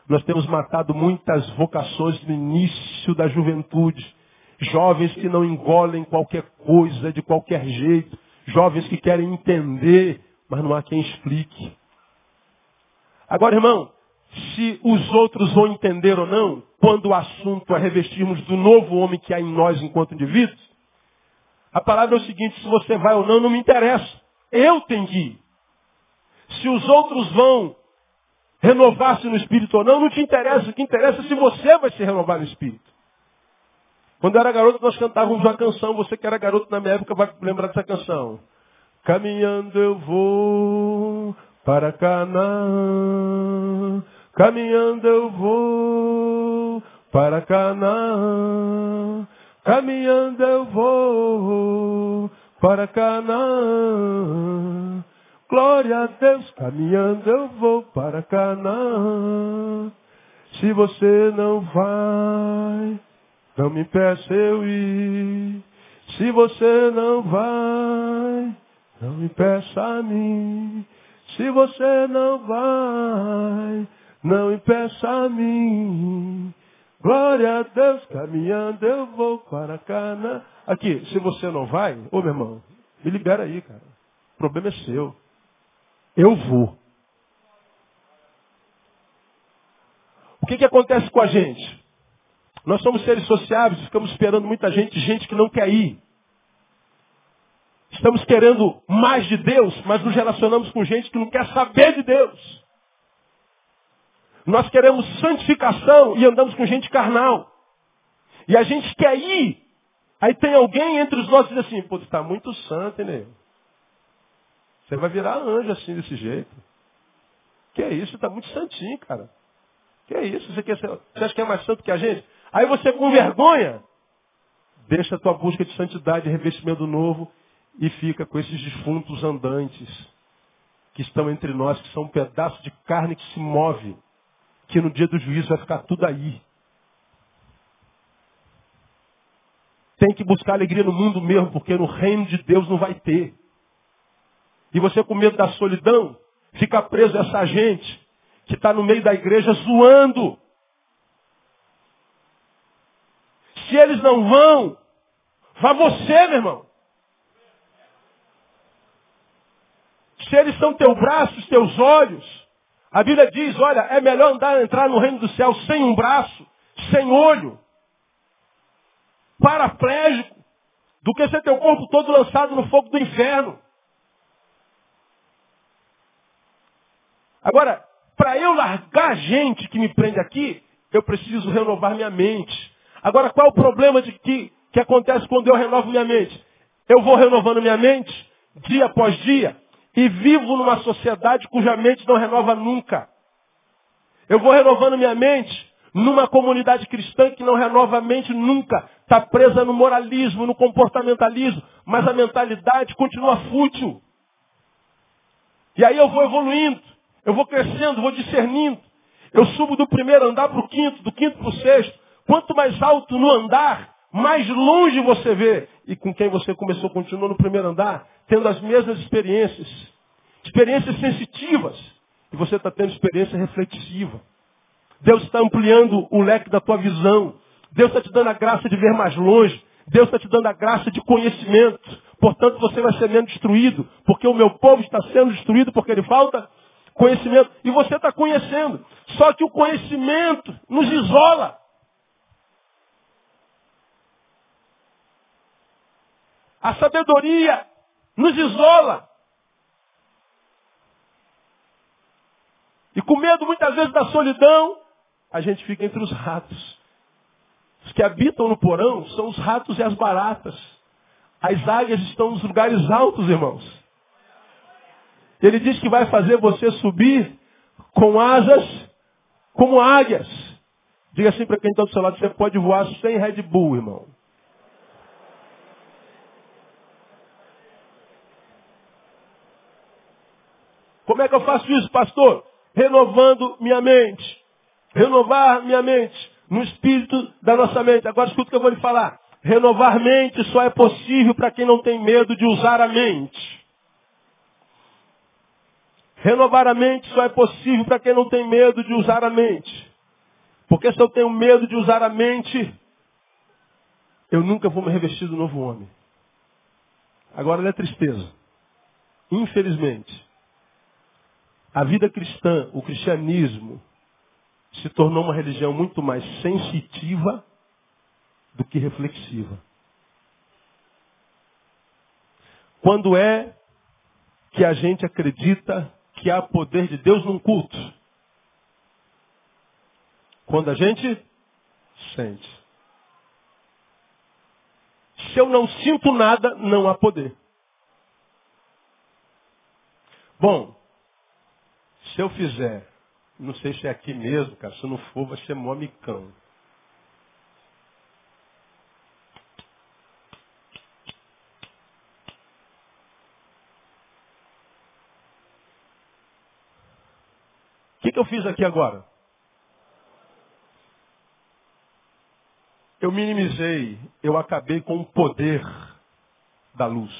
Speaker 1: Nós temos matado muitas vocações no início da juventude. Jovens que não engolem qualquer coisa de qualquer jeito. Jovens que querem entender, mas não há quem explique. Agora, irmão, se os outros vão entender ou não, quando o assunto é revestirmos do novo homem que há em nós enquanto indivíduos, a palavra é o seguinte, se você vai ou não, não me interessa. Eu tenho que ir. Se os outros vão renovar-se no espírito ou não, não te interessa. O que interessa é se você vai se renovar no espírito. Quando eu era garoto, nós cantávamos uma canção. Você que era garoto na minha época vai lembrar dessa canção. Caminhando eu vou para Canaã. Caminhando eu vou para Canaã. Caminhando eu vou para Canaã. Glória a Deus, caminhando eu vou para Canaã. Se você não vai, não me peça eu ir. Se você não vai, não me peça a mim. Se você não vai, não me peça a mim. Glória a Deus, caminhando eu vou para Canaã. Aqui, se você não vai, ô meu irmão, me libera aí, cara. O problema é seu. Eu vou. O que, que acontece com a gente? Nós somos seres sociáveis, ficamos esperando muita gente, gente que não quer ir. Estamos querendo mais de Deus, mas nos relacionamos com gente que não quer saber de Deus. Nós queremos santificação e andamos com gente carnal. E a gente quer ir. Aí tem alguém entre os nossos que diz assim, pô, tu está muito santo, hein, você vai virar anjo assim, desse jeito. Que é isso? Está muito santinho, cara. Que é isso? Você, quer ser, você acha que é mais santo que a gente? Aí você, com vergonha, deixa a tua busca de santidade, revestimento novo e fica com esses defuntos andantes que estão entre nós, que são um pedaço de carne que se move, que no dia do juízo vai ficar tudo aí. Tem que buscar alegria no mundo mesmo, porque no reino de Deus não vai ter. E você com medo da solidão, fica preso a essa gente que está no meio da igreja zoando. Se eles não vão, vá você, meu irmão. Se eles são teus braços, teus olhos, a Bíblia diz, olha, é melhor andar, entrar no reino do céu sem um braço, sem olho, paraplégico, do que ser teu corpo todo lançado no fogo do inferno. Agora, para eu largar a gente que me prende aqui, eu preciso renovar minha mente. Agora, qual é o problema de que, que acontece quando eu renovo minha mente? Eu vou renovando minha mente, dia após dia, e vivo numa sociedade cuja mente não renova nunca. Eu vou renovando minha mente numa comunidade cristã que não renova a mente nunca. Está presa no moralismo, no comportamentalismo, mas a mentalidade continua fútil. E aí eu vou evoluindo, eu vou crescendo, vou discernindo. Eu subo do primeiro andar para o quinto, do quinto para o sexto. Quanto mais alto no andar, mais longe você vê. E com quem você começou, continua no primeiro andar, tendo as mesmas experiências. Experiências sensitivas. E você está tendo experiência reflexiva. Deus está ampliando o leque da tua visão. Deus está te dando a graça de ver mais longe. Deus está te dando a graça de conhecimento. Portanto, você vai ser menos destruído. Porque o meu povo está sendo destruído porque ele falta conhecimento. E você está conhecendo. Só que o conhecimento nos isola. A sabedoria nos isola. E com medo muitas vezes da solidão, a gente fica entre os ratos. Os que habitam no porão são os ratos e as baratas. As águias estão nos lugares altos, irmãos. Ele diz que vai fazer você subir com asas como águias. Diga assim para quem está do seu lado, você pode voar sem Red Bull, irmão. Como é que eu faço isso, pastor? Renovando minha mente. Renovar minha mente no espírito da nossa mente. Agora escuta o que eu vou lhe falar. Renovar mente só é possível para quem não tem medo de usar a mente. Renovar a mente só é possível para quem não tem medo de usar a mente. Porque se eu tenho medo de usar a mente, eu nunca vou me revestir do novo homem. Agora é tristeza. Infelizmente, a vida cristã, o cristianismo, se tornou uma religião muito mais sensitiva do que reflexiva. Quando é que a gente acredita que há poder de Deus num culto? Quando a gente sente. Se eu não sinto nada, não há poder. Bom, se eu fizer, não sei se é aqui mesmo, cara, se não for, vai ser mó micão. O que, que eu fiz aqui agora? Eu minimizei, eu acabei com o poder da luz.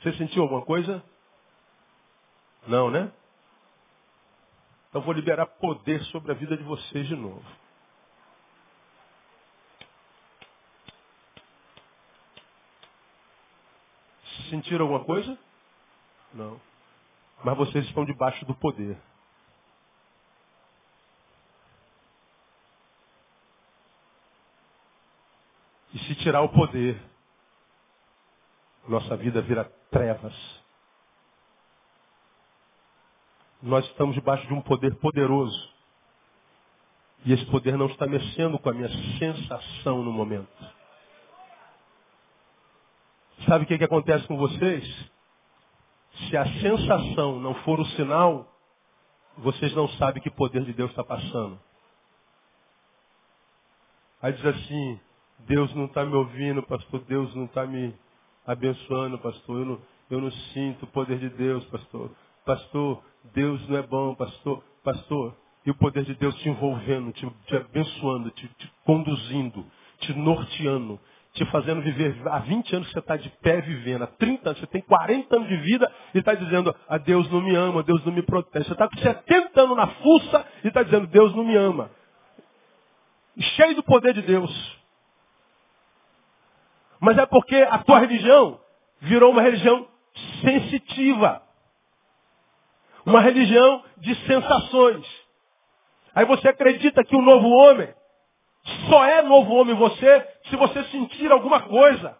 Speaker 1: Você sentiu alguma coisa? Não, né? Então vou liberar poder sobre a vida de vocês de novo. Sentiram alguma coisa? Não. Mas vocês estão debaixo do poder. E se tirar o poder, nossa vida vira trevas. Nós estamos debaixo de um poder poderoso. E esse poder não está mexendo com a minha sensação no momento. Sabe o que, que acontece com vocês? Se a sensação não for o sinal, vocês não sabem que poder de Deus está passando. Aí diz assim, Deus não está me ouvindo, pastor, Deus não está me, abençoando, pastor. Eu não, eu não sinto o poder de Deus, pastor. Pastor, Deus não é bom, pastor. Pastor, e o poder de Deus te envolvendo, te, te abençoando, te, te, conduzindo, te norteando, te fazendo viver. Há 20 anos você está de pé vivendo, há 30 anos, você tem 40 anos de vida e está dizendo, a Deus não me ama, Deus não me protege. Você está com 70 anos na fuça e está dizendo, Deus não me ama. Cheio do poder de Deus. Mas é porque a tua religião virou uma religião sensitiva. Uma religião de sensações. Aí você acredita que o novo homem só é novo homem você se você sentir alguma coisa.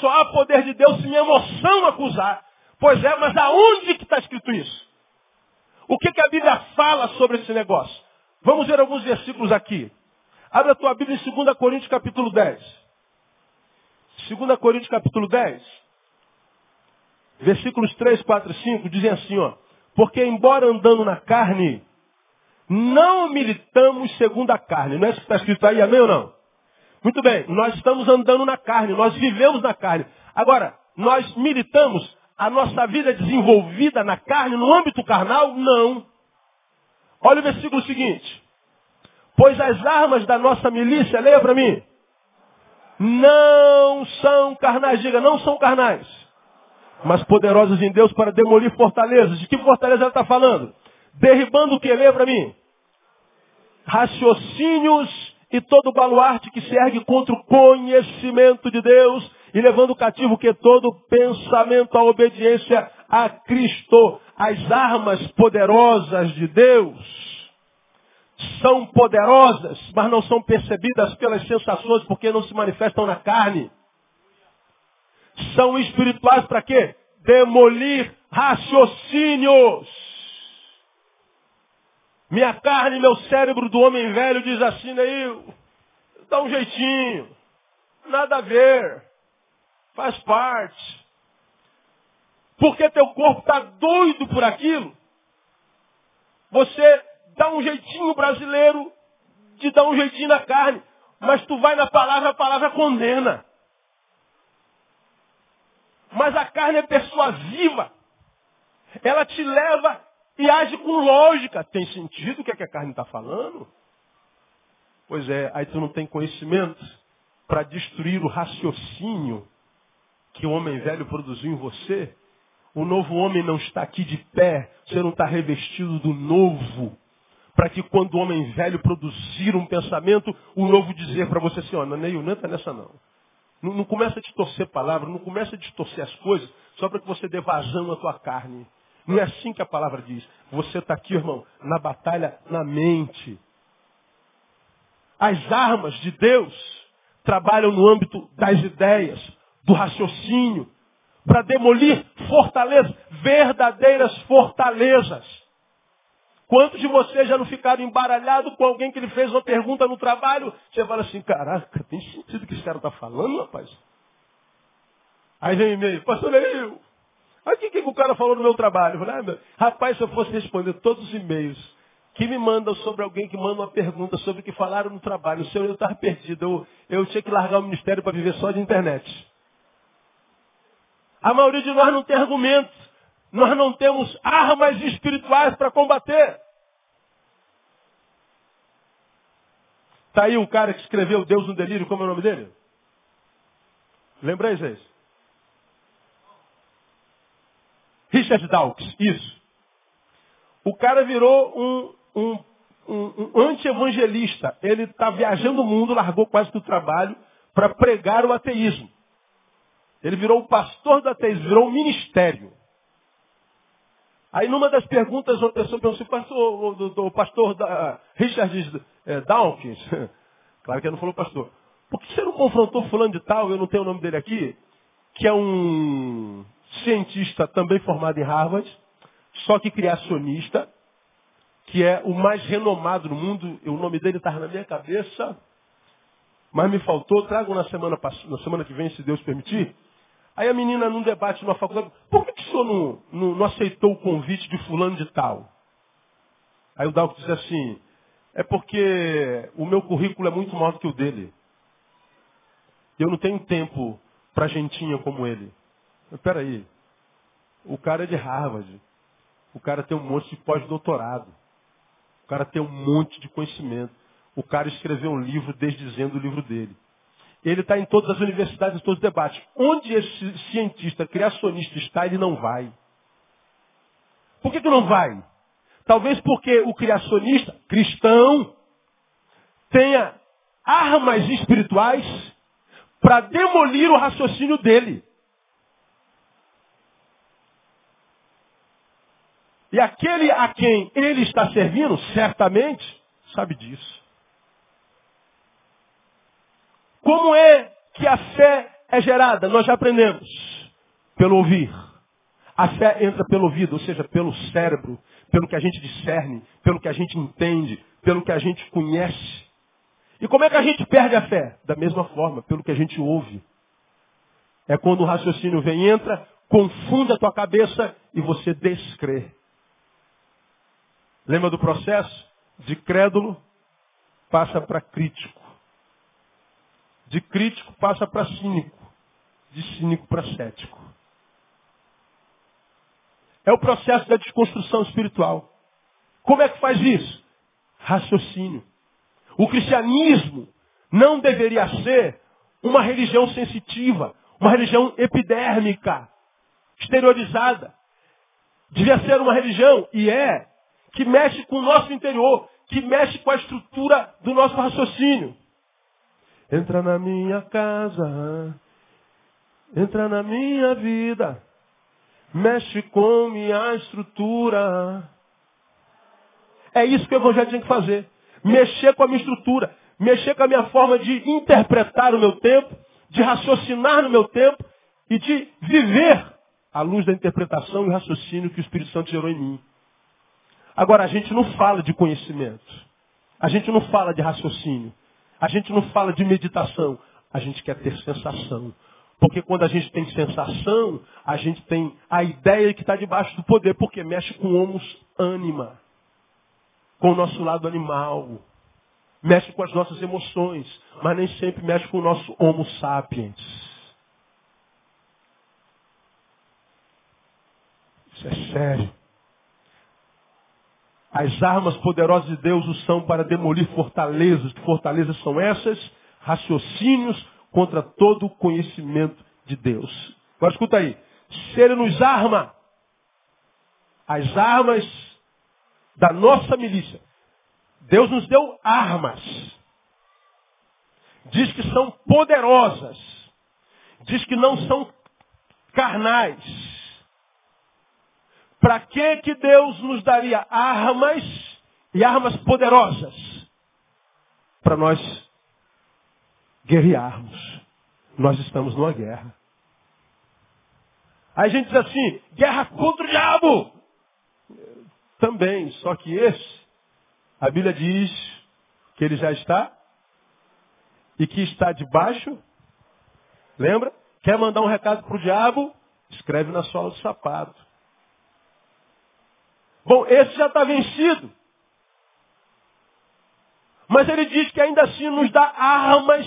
Speaker 1: Só há poder de Deus se minha emoção acusar. Pois é, mas aonde que está escrito isso? O que, que a Bíblia fala sobre esse negócio? Vamos ver alguns versículos aqui. Abre a tua Bíblia em 2 Coríntios capítulo 10. 2 Coríntios capítulo 10. Versículos 3, 4 e 5 dizem assim, ó. Porque embora andando na carne, não militamos segundo a carne. Não é isso que está escrito aí, amém ou não? Muito bem, nós estamos andando na carne, nós vivemos na carne. Agora, nós militamos a nossa vida desenvolvida na carne, no âmbito carnal? Não. Olha o versículo seguinte. Pois as armas da nossa milícia, leia para mim, não são carnais, diga, não são carnais, mas poderosas em Deus para demolir fortalezas. De que fortaleza ela está falando? Derribando o que? Leia para mim. Raciocínios e todo baluarte que se ergue contra o conhecimento de Deus e levando cativo que todo pensamento à obediência a Cristo. As armas poderosas de Deus são poderosas, mas não são percebidas pelas sensações porque não se manifestam na carne. São espirituais para quê? Demolir raciocínios. Minha carne, meu cérebro do homem velho diz assim, aí, dá um jeitinho. Nada a ver. Faz parte. Porque teu corpo está doido por aquilo. Você dá um jeitinho brasileiro de dar um jeitinho na carne. Mas tu vai na palavra, a palavra condena. Mas a carne é persuasiva. Ela te leva e age com lógica. Tem sentido o que, é que a carne está falando? Pois é, aí tu não tem conhecimento para destruir o raciocínio que o homem velho produziu em você. O novo homem não está aqui de pé, você não está revestido do novo para que quando o homem velho produzir um pensamento, o novo dizer para você assim, ó, não, não entra nessa não. Não. Não começa a distorcer palavras, não começa a distorcer as coisas, só para que você dê vazão à tua carne. Não é assim que a palavra diz. Você está aqui, irmão, na batalha na mente. As armas de Deus trabalham no âmbito das ideias, do raciocínio, para demolir fortalezas, verdadeiras fortalezas. Quantos de vocês já não ficaram embaralhados com alguém que lhe fez uma pergunta no trabalho? Você fala assim, caraca, tem sentido o que esse cara está falando, rapaz? Aí vem o e-mail, pastor Leil, o que, que o cara falou no meu trabalho? Falei, ah, rapaz, se eu fosse responder todos os e-mails que me mandam sobre alguém que manda uma pergunta sobre o que falaram no trabalho, o seu eu estava perdido, eu, eu tinha que largar o ministério para viver só de internet. A maioria de nós não tem argumentos. Nós não temos armas espirituais para combater. Está aí o cara que escreveu Deus no Delírio, como é o nome dele? Lembra vocês? Richard Dawkins, isso. O cara virou um, um, um, um anti-evangelista. Ele está viajando o mundo, largou quase todo o trabalho para pregar o ateísmo. Ele virou o pastor do ateísmo, virou um ministério. Aí numa das perguntas, uma pessoa perguntou assim, pastor, o, pastor da, Richard é, Dawkins, claro que ele não falou pastor, por que você não confrontou fulano de tal, eu não tenho o nome dele aqui, que é um cientista também formado em Harvard, só que criacionista, que é o mais renomado no mundo, o nome dele está na minha cabeça, mas me faltou, trago na semana, na semana que vem, se Deus permitir, Aí a menina, num debate numa faculdade, por que, que o senhor não, não, não, aceitou o convite de fulano de tal? Aí o Dalco disse assim, é porque o meu currículo é muito maior do que o dele. Eu não tenho tempo para gentinha como ele. Peraí, o cara é de Harvard. O cara tem um monte de pós-doutorado. O cara tem um monte de conhecimento. O cara escreveu um livro desdizendo o livro dele. Ele está em todas as universidades, em todos os debates. Onde esse cientista criacionista está, ele não vai. Por que, que não vai? Talvez porque o criacionista, cristão, tenha armas espirituais para demolir o raciocínio dele. E aquele a quem ele está servindo, certamente, sabe disso. Como é que a fé é gerada? Nós já aprendemos. Pelo ouvir. A fé entra pelo ouvido, ou seja, pelo cérebro, pelo que a gente discerne, pelo que a gente entende, pelo que a gente conhece. E como é que a gente perde a fé? Da mesma forma, pelo que a gente ouve. É quando o raciocínio vem e entra, confunde a tua cabeça e você descrê. Lembra do processo? De crédulo passa para crítico. De crítico passa para cínico. De cínico para cético. É o processo da desconstrução espiritual. Como é que faz isso? Raciocínio. O cristianismo não deveria ser uma religião sensitiva, uma religião epidérmica, exteriorizada. Devia ser uma religião, e é, que mexe com o nosso interior, que mexe com a estrutura do nosso raciocínio. Entra na minha casa, entra na minha vida, mexe com minha estrutura. É isso que o Evangelho tem que fazer. Mexer com a minha estrutura, mexer com a minha forma de interpretar o meu tempo, de raciocinar no meu tempo e de viver à luz da interpretação e raciocínio que o Espírito Santo gerou em mim. Agora, a gente não fala de conhecimento. A gente não fala de raciocínio. A gente não fala de meditação. A gente quer ter sensação. Porque quando a gente tem sensação, a gente tem a ideia que está debaixo do poder, porque mexe com o homus anima, com o nosso lado animal, mexe com as nossas emoções, mas nem sempre mexe com o nosso homo sapiens. Isso é sério. As armas poderosas de Deus o são para demolir fortalezas. Que fortalezas são essas? Raciocínios contra todo o conhecimento de Deus. Agora escuta aí. Se ele nos arma, as armas da nossa milícia. Deus nos deu armas. Diz que são poderosas. Diz que não são carnais. Para que que Deus nos daria armas e armas poderosas? Para nós guerrearmos. Nós estamos numa guerra. Aí a gente diz assim, guerra contra o diabo. Também, só que esse, a Bíblia diz que ele já está e que está debaixo. Lembra? Quer mandar um recado para o diabo? Escreve na sola do sapato. Bom, esse já está vencido. Mas ele diz que ainda assim nos dá armas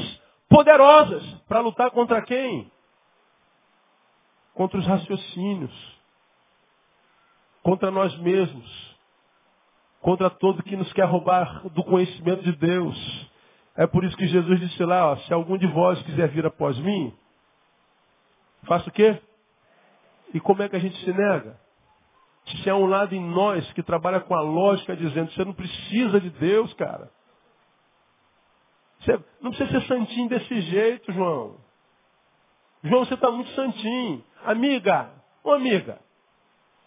Speaker 1: poderosas para lutar contra quem? Contra os raciocínios, contra nós mesmos, contra todo que nos quer roubar do conhecimento de Deus. É por isso que Jesus disse lá, ó, se algum de vós quiser vir após mim, faça o quê? E como é que a gente se nega? Se há um lado em nós que trabalha com a lógica dizendo, você não precisa de Deus, cara. Você não precisa ser santinho desse jeito, João. João, você está muito santinho. Amiga, ô amiga,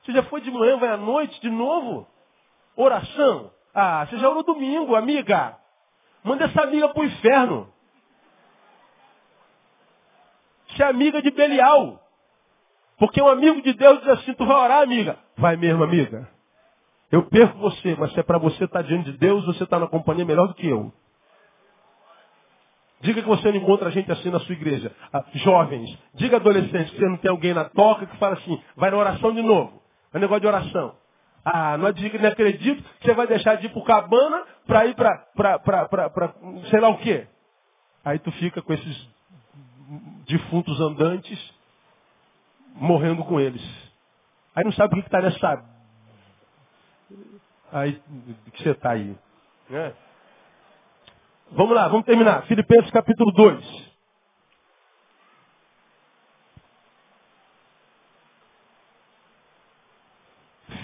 Speaker 1: você já foi de manhã, vai à noite de novo? Oração? Ah, você já orou domingo, amiga. Manda essa amiga pro inferno. Você é amiga de Belial. Porque um amigo de Deus diz assim, tu vai orar, amiga? Vai mesmo, amiga. Eu perco você, mas se é para você estar tá diante de Deus, você está na companhia melhor do que eu. Diga que você não encontra gente assim na sua igreja. Ah, jovens, diga adolescentes que você não tem alguém na toca que fala assim, vai na oração de novo. É um negócio de oração. Ah, não, diga, não acredito que você vai deixar de ir para cabana para ir para, sei lá o quê. Aí tu fica com esses defuntos andantes, morrendo com eles. Aí não sabe o que está nessa. Aí que você está aí. Né? Vamos lá, vamos terminar. Filipenses capítulo 2.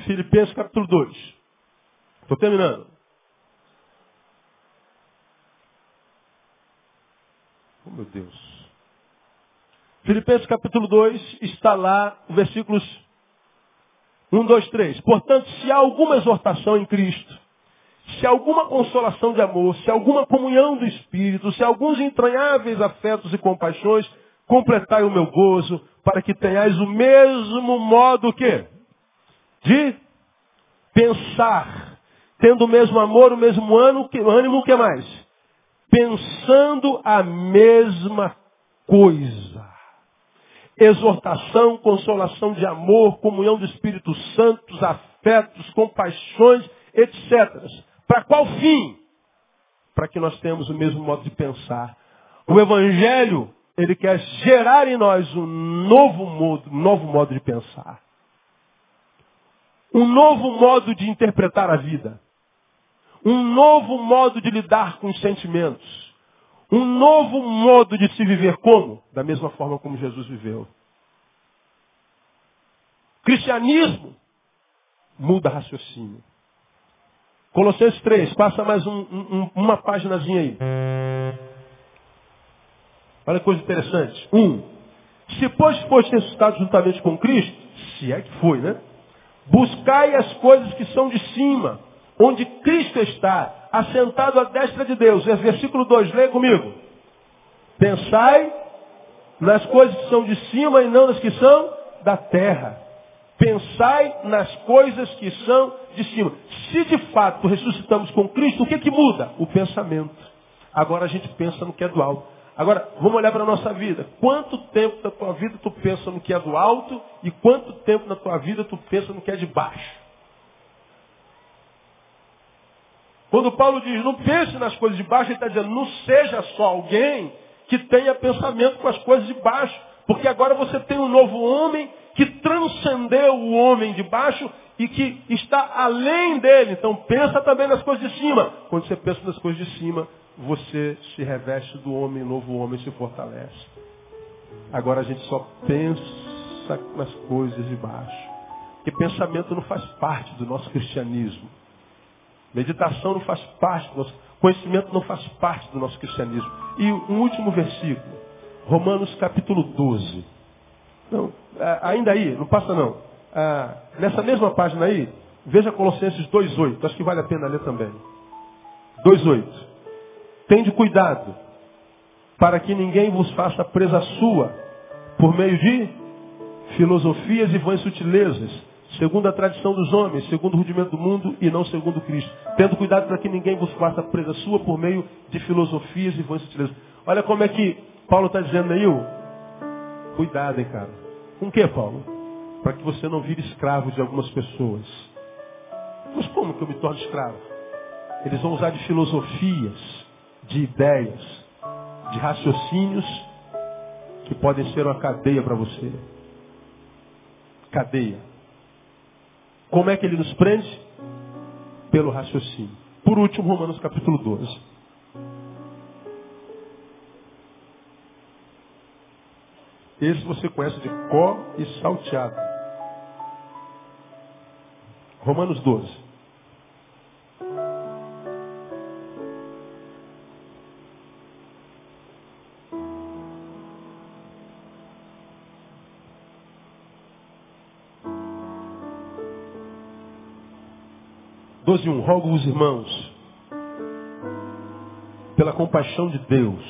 Speaker 1: Filipenses capítulo 2. Estou terminando. Oh, meu Deus. Filipenses capítulo 2 está lá, versículos 1, 2, 3. Portanto, se há alguma exortação em Cristo, se há alguma consolação de amor, se há alguma comunhão do Espírito, se há alguns entranháveis afetos e compaixões, completai o meu gozo, para que tenhais o mesmo modo que de pensar, tendo o mesmo amor, o mesmo ânimo, o que mais? Pensando a mesma coisa exortação, consolação de amor, comunhão do Espírito Santo, afetos, compaixões, etc. Para qual fim? Para que nós tenhamos o mesmo modo de pensar. O Evangelho, ele quer gerar em nós um novo modo, um novo modo de pensar. Um novo modo de interpretar a vida. Um novo modo de lidar com os sentimentos um novo modo de se viver como? Da mesma forma como Jesus viveu. Cristianismo muda raciocínio. Colossenses 3, passa mais um, um, uma páginazinha aí. Olha que coisa interessante. Um, se pois foste ressuscitado juntamente com Cristo, se é que foi, né? Buscai as coisas que são de cima, onde Cristo está, assentado à destra de Deus. É versículo 2, leia comigo. Pensai nas coisas que são de cima e não nas que são da terra. Pensai nas coisas que são de cima. Se de fato ressuscitamos com Cristo, o que, que muda? O pensamento. Agora a gente pensa no que é do alto. Agora, vamos olhar para a nossa vida. Quanto tempo da tua vida tu pensa no que é do alto e quanto tempo da tua vida tu pensa no que é de baixo? Quando Paulo diz, não pense nas coisas de baixo, ele está dizendo, não seja só alguém que tenha pensamento com as coisas de baixo. Porque agora você tem um novo homem que transcendeu o homem de baixo e que está além dele. Então pensa também nas coisas de cima. Quando você pensa nas coisas de cima, você se reveste do homem, novo homem se fortalece. Agora a gente só pensa nas coisas de baixo. Porque pensamento não faz parte do nosso cristianismo. Meditação não faz parte do nosso conhecimento não faz parte do nosso cristianismo. E um último versículo, Romanos capítulo 12. Não, ainda aí, não passa não. Ah, nessa mesma página aí, veja Colossenses 2,8. Acho que vale a pena ler também. 2,8. Tende cuidado, para que ninguém vos faça presa sua, por meio de filosofias e vãs sutilezas, segundo a tradição dos homens, segundo o rudimento do mundo e não segundo Cristo. Tendo cuidado para que ninguém vos faça presa sua por meio de filosofias e vãs sutilezas. Olha como é que Paulo está dizendo aí, cuidado, hein, cara. Com o que, Paulo? Para que você não vire escravo de algumas pessoas. Mas como que eu me torno escravo? Eles vão usar de filosofias, de ideias, de raciocínios que podem ser uma cadeia para você. Cadeia. Como é que ele nos prende? Pelo raciocínio. Por último, Romanos capítulo 12. Esse você conhece de có e salteado. Romanos 12. 12.1. Rogo-vos, irmãos, pela compaixão de Deus,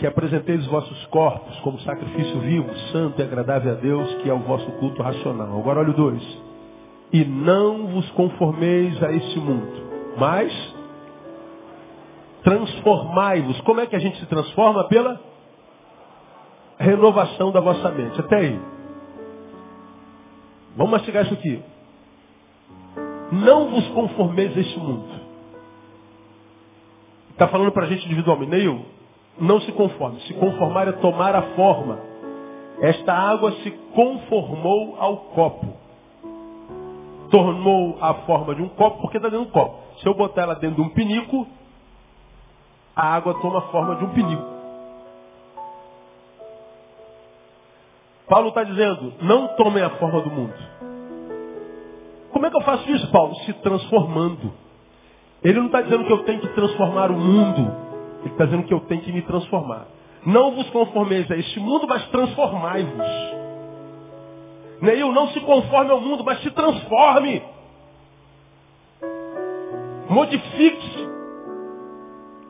Speaker 1: que apresenteis os vossos corpos como sacrifício vivo, santo e agradável a Deus, que é o vosso culto racional. Agora olha o 2. E não vos conformeis a este mundo, mas transformai-vos. Como é que a gente se transforma? Pela renovação da vossa mente. Até aí. Vamos mastigar isso aqui. Não vos conformeis a este mundo. Está falando para a gente individualmente. Neil, não se conforme. Se conformar é tomar a forma. Esta água se conformou ao copo. Tornou a forma de um copo porque está dentro de um copo. Se eu botar ela dentro de um pinico, a água toma a forma de um pinico. Paulo está dizendo, não tomem a forma do mundo. É que eu faço isso, Paulo? Se transformando. Ele não está dizendo que eu tenho que transformar o mundo. Ele está dizendo que eu tenho que me transformar. Não vos conformeis a este mundo, mas transformai-vos. Neil, não se conforme ao mundo, mas se transforme. Modifique-se.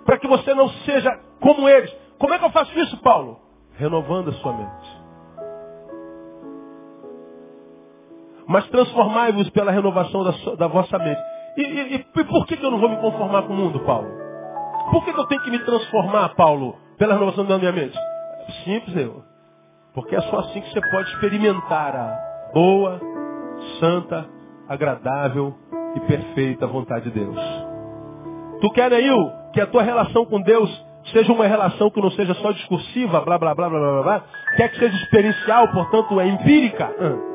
Speaker 1: Para que você não seja como eles. Como é que eu faço isso, Paulo? Renovando a sua mente. Mas transformai-vos pela renovação da, da vossa mente. E, e, e, por que, eu não vou me conformar com o mundo, Paulo? Por que, eu tenho que me transformar, Paulo, pela renovação da minha mente? Simples, eu. Porque é só assim que você pode experimentar a boa, santa, agradável e perfeita vontade de Deus. Tu quer, Neil, que a tua relação com Deus seja uma relação que não seja só discursiva, blá, blá, blá, blá, blá, blá. Quer que seja experiencial, portanto, é empírica.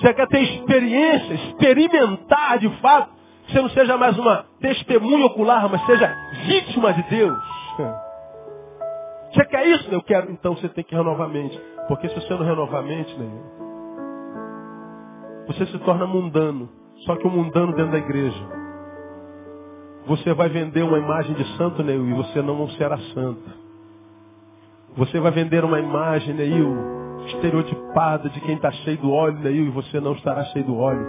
Speaker 1: Você quer ter experiência, experimentar de fato, que você não seja mais uma testemunha ocular, mas seja vítima de Deus. Você quer isso? Eu quero. Então você tem que renovar a mente. Porque se você não renovar a mente, né, você se torna mundano. Só que o mundano dentro da igreja. Você vai vender uma imagem de santo, Neil, e você não será santo. Você vai vender uma imagem, Neil, estereotipada de quem está cheio do óleo, né? e você não estará cheio do óleo.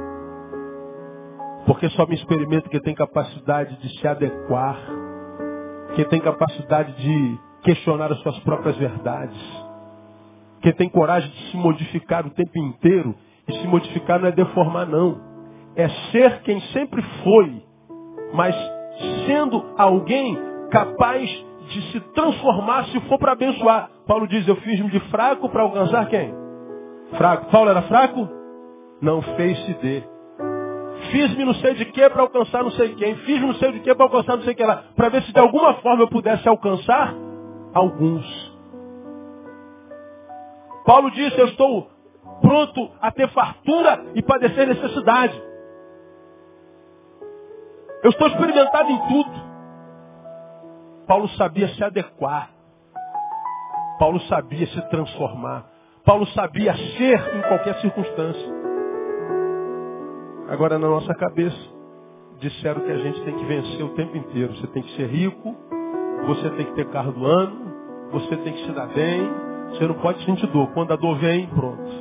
Speaker 1: Porque só me experimenta quem tem capacidade de se adequar, quem tem capacidade de questionar as suas próprias verdades, quem tem coragem de se modificar o tempo inteiro. E se modificar não é deformar, não. É ser quem sempre foi, mas sendo alguém capaz de se transformar se for para abençoar. Paulo diz, eu fiz-me de fraco para alcançar quem? Fraco. Paulo era fraco? Não fez-se de. Fiz-me não sei de que para alcançar não sei quem. Fiz-me não sei de que para alcançar não sei quem lá. Para ver se de alguma forma eu pudesse alcançar alguns. Paulo disse, eu estou pronto a ter fartura e padecer necessidade. Eu estou experimentado em tudo. Paulo sabia se adequar. Paulo sabia se transformar. Paulo sabia ser em qualquer circunstância. Agora, na nossa cabeça, disseram que a gente tem que vencer o tempo inteiro. Você tem que ser rico, você tem que ter carro do ano, você tem que se dar bem, você não pode sentir dor. Quando a dor vem, pronto.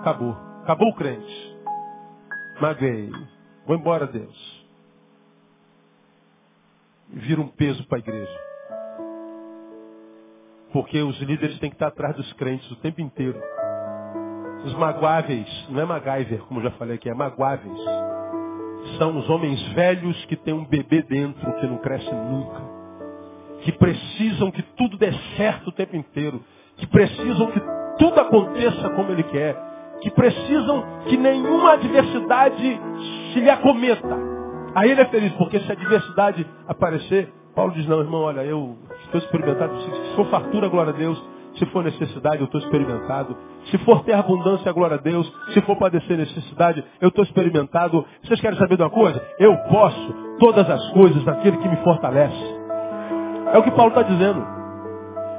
Speaker 1: Acabou. Acabou o crente. Maguei. Vou embora, Deus vira um peso para a igreja. Porque os líderes têm que estar atrás dos crentes o tempo inteiro. Os magoáveis, não é MacGyver, como já falei aqui, é magoáveis. São os homens velhos que têm um bebê dentro que não cresce nunca. Que precisam que tudo dê certo o tempo inteiro. Que precisam que tudo aconteça como ele quer. Que precisam que nenhuma adversidade se lhe acometa. Aí ele é feliz, porque se a diversidade aparecer, Paulo diz, não, irmão, olha, eu estou experimentado. Se for fartura, glória a Deus. Se for necessidade, eu estou experimentado. Se for ter abundância, glória a Deus. Se for padecer necessidade, eu estou experimentado. Vocês querem saber de uma coisa? Eu posso todas as coisas daquele que me fortalece. É o que Paulo está dizendo.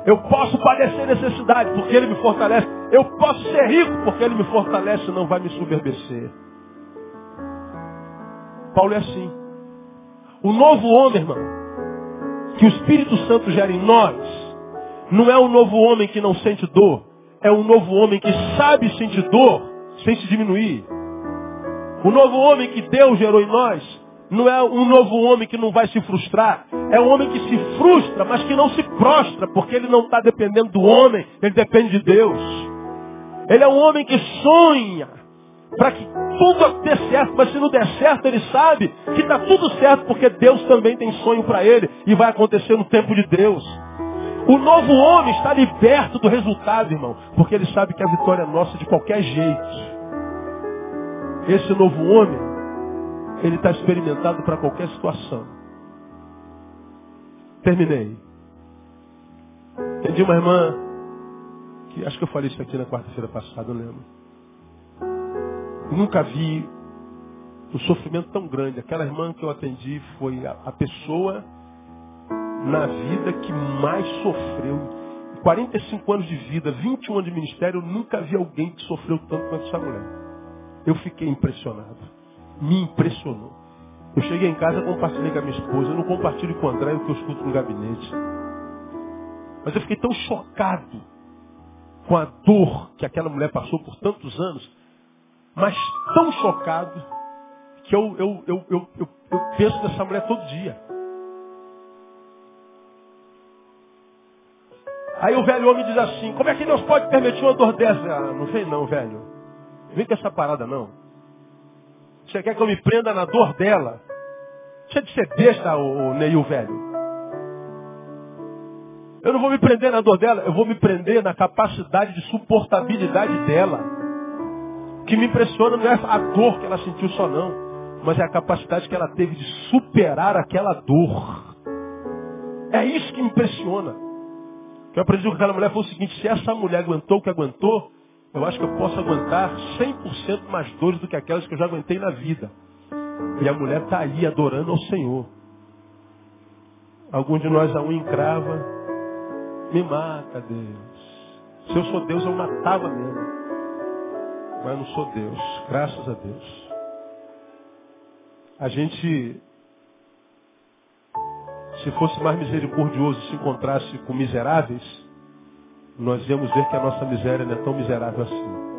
Speaker 1: Eu posso padecer necessidade porque ele me fortalece. Eu posso ser rico porque ele me fortalece e não vai me soberbecer. Paulo é assim. O novo homem, irmão, que o Espírito Santo gera em nós, não é o novo homem que não sente dor, é um novo homem que sabe sentir dor sem se diminuir. O novo homem que Deus gerou em nós não é um novo homem que não vai se frustrar, é um homem que se frustra, mas que não se prostra, porque ele não está dependendo do homem, ele depende de Deus. Ele é um homem que sonha, para que tudo dê certo, mas se não der certo, ele sabe que está tudo certo, porque Deus também tem sonho para ele e vai acontecer no tempo de Deus. O novo homem está liberto do resultado, irmão, porque ele sabe que a vitória é nossa de qualquer jeito. Esse novo homem, ele está experimentado para qualquer situação. Terminei. Entendi uma irmã, que acho que eu falei isso aqui na quarta-feira passada, não lembro. Nunca vi um sofrimento tão grande. Aquela irmã que eu atendi foi a, a pessoa na vida que mais sofreu. 45 anos de vida, 21 anos de ministério, eu nunca vi alguém que sofreu tanto quanto essa mulher. Eu fiquei impressionado. Me impressionou. Eu cheguei em casa, compartilhei com a minha esposa. Eu não compartilho com o André o que eu escuto no gabinete. Mas eu fiquei tão chocado com a dor que aquela mulher passou por tantos anos, mas tão chocado, que eu, eu, eu, eu, eu, eu penso nessa mulher todo dia. Aí o velho homem diz assim, como é que Deus pode permitir uma dor dessa? Ah, não vem não, velho. Vem com essa parada não. Você quer que eu me prenda na dor dela? Deixa de ser besta, o, Neil, velho. Eu não vou me prender na dor dela, eu vou me prender na capacidade de suportabilidade dela. O que me impressiona não é a dor que ela sentiu só não, mas é a capacidade que ela teve de superar aquela dor. É isso que me impressiona. O que eu aprendi com aquela mulher foi o seguinte, se essa mulher aguentou o que aguentou, eu acho que eu posso aguentar 100% mais dores do que aquelas que eu já aguentei na vida. E a mulher está aí adorando ao Senhor. Algum de nós a unha encrava, me mata, Deus. Se eu sou Deus, eu matava mesmo. Mas não sou Deus. Graças a Deus. A gente, se fosse mais misericordioso e se encontrasse com miseráveis, nós íamos ver que a nossa miséria não é tão miserável assim.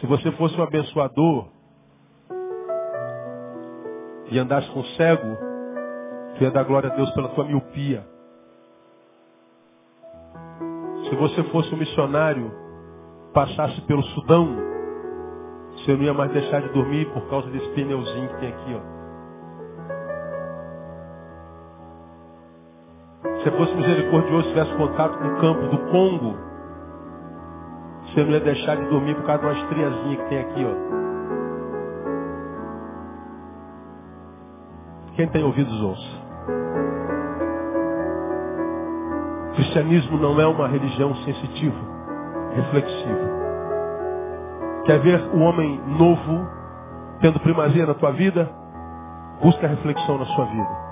Speaker 1: Se você fosse um abençoador e andasse com cego, Tu ia dar glória a Deus pela tua miopia. Se você fosse um missionário, passasse pelo Sudão, você não ia mais deixar de dormir por causa desse pneuzinho que tem aqui, ó. Se fosse misericordioso, tivesse contato com o campo do Congo, você não ia deixar de dormir por causa de uma estriazinha que tem aqui, ó. Quem tem ouvidos ouça. O cristianismo não é uma religião sensitiva, reflexiva. Quer ver o homem novo tendo primazia na tua vida? Busca reflexão na sua vida.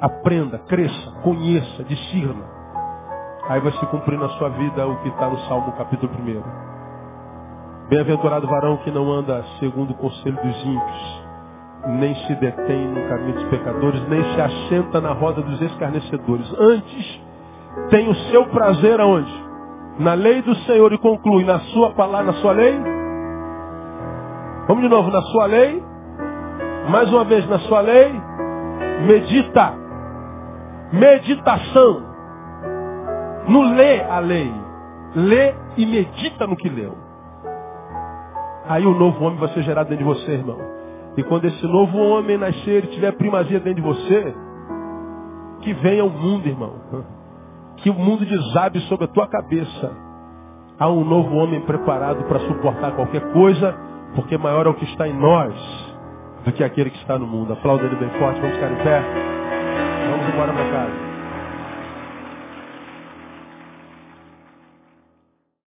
Speaker 1: Aprenda, cresça, conheça, discirna. Aí vai se cumprir na sua vida o que está no Salmo capítulo 1. Bem-aventurado varão que não anda segundo o conselho dos ímpios, nem se detém no caminho dos pecadores, nem se assenta na roda dos escarnecedores. Antes, tem o seu prazer aonde? Na lei do Senhor e conclui na sua palavra, na sua lei. Vamos de novo, na sua lei. Mais uma vez, na sua lei. Medita. Meditação. No lê a lei. Lê e medita no que leu. Aí o novo homem vai ser gerado dentro de você, irmão. E quando esse novo homem nascer e tiver primazia dentro de você, que venha o mundo, irmão. Que o mundo desabe sobre a tua cabeça. Há um novo homem preparado para suportar qualquer coisa, porque maior é o que está em nós do que aquele que está no mundo. Aplauda ele bem forte, vamos ficar em pé. Vamos embora para casa.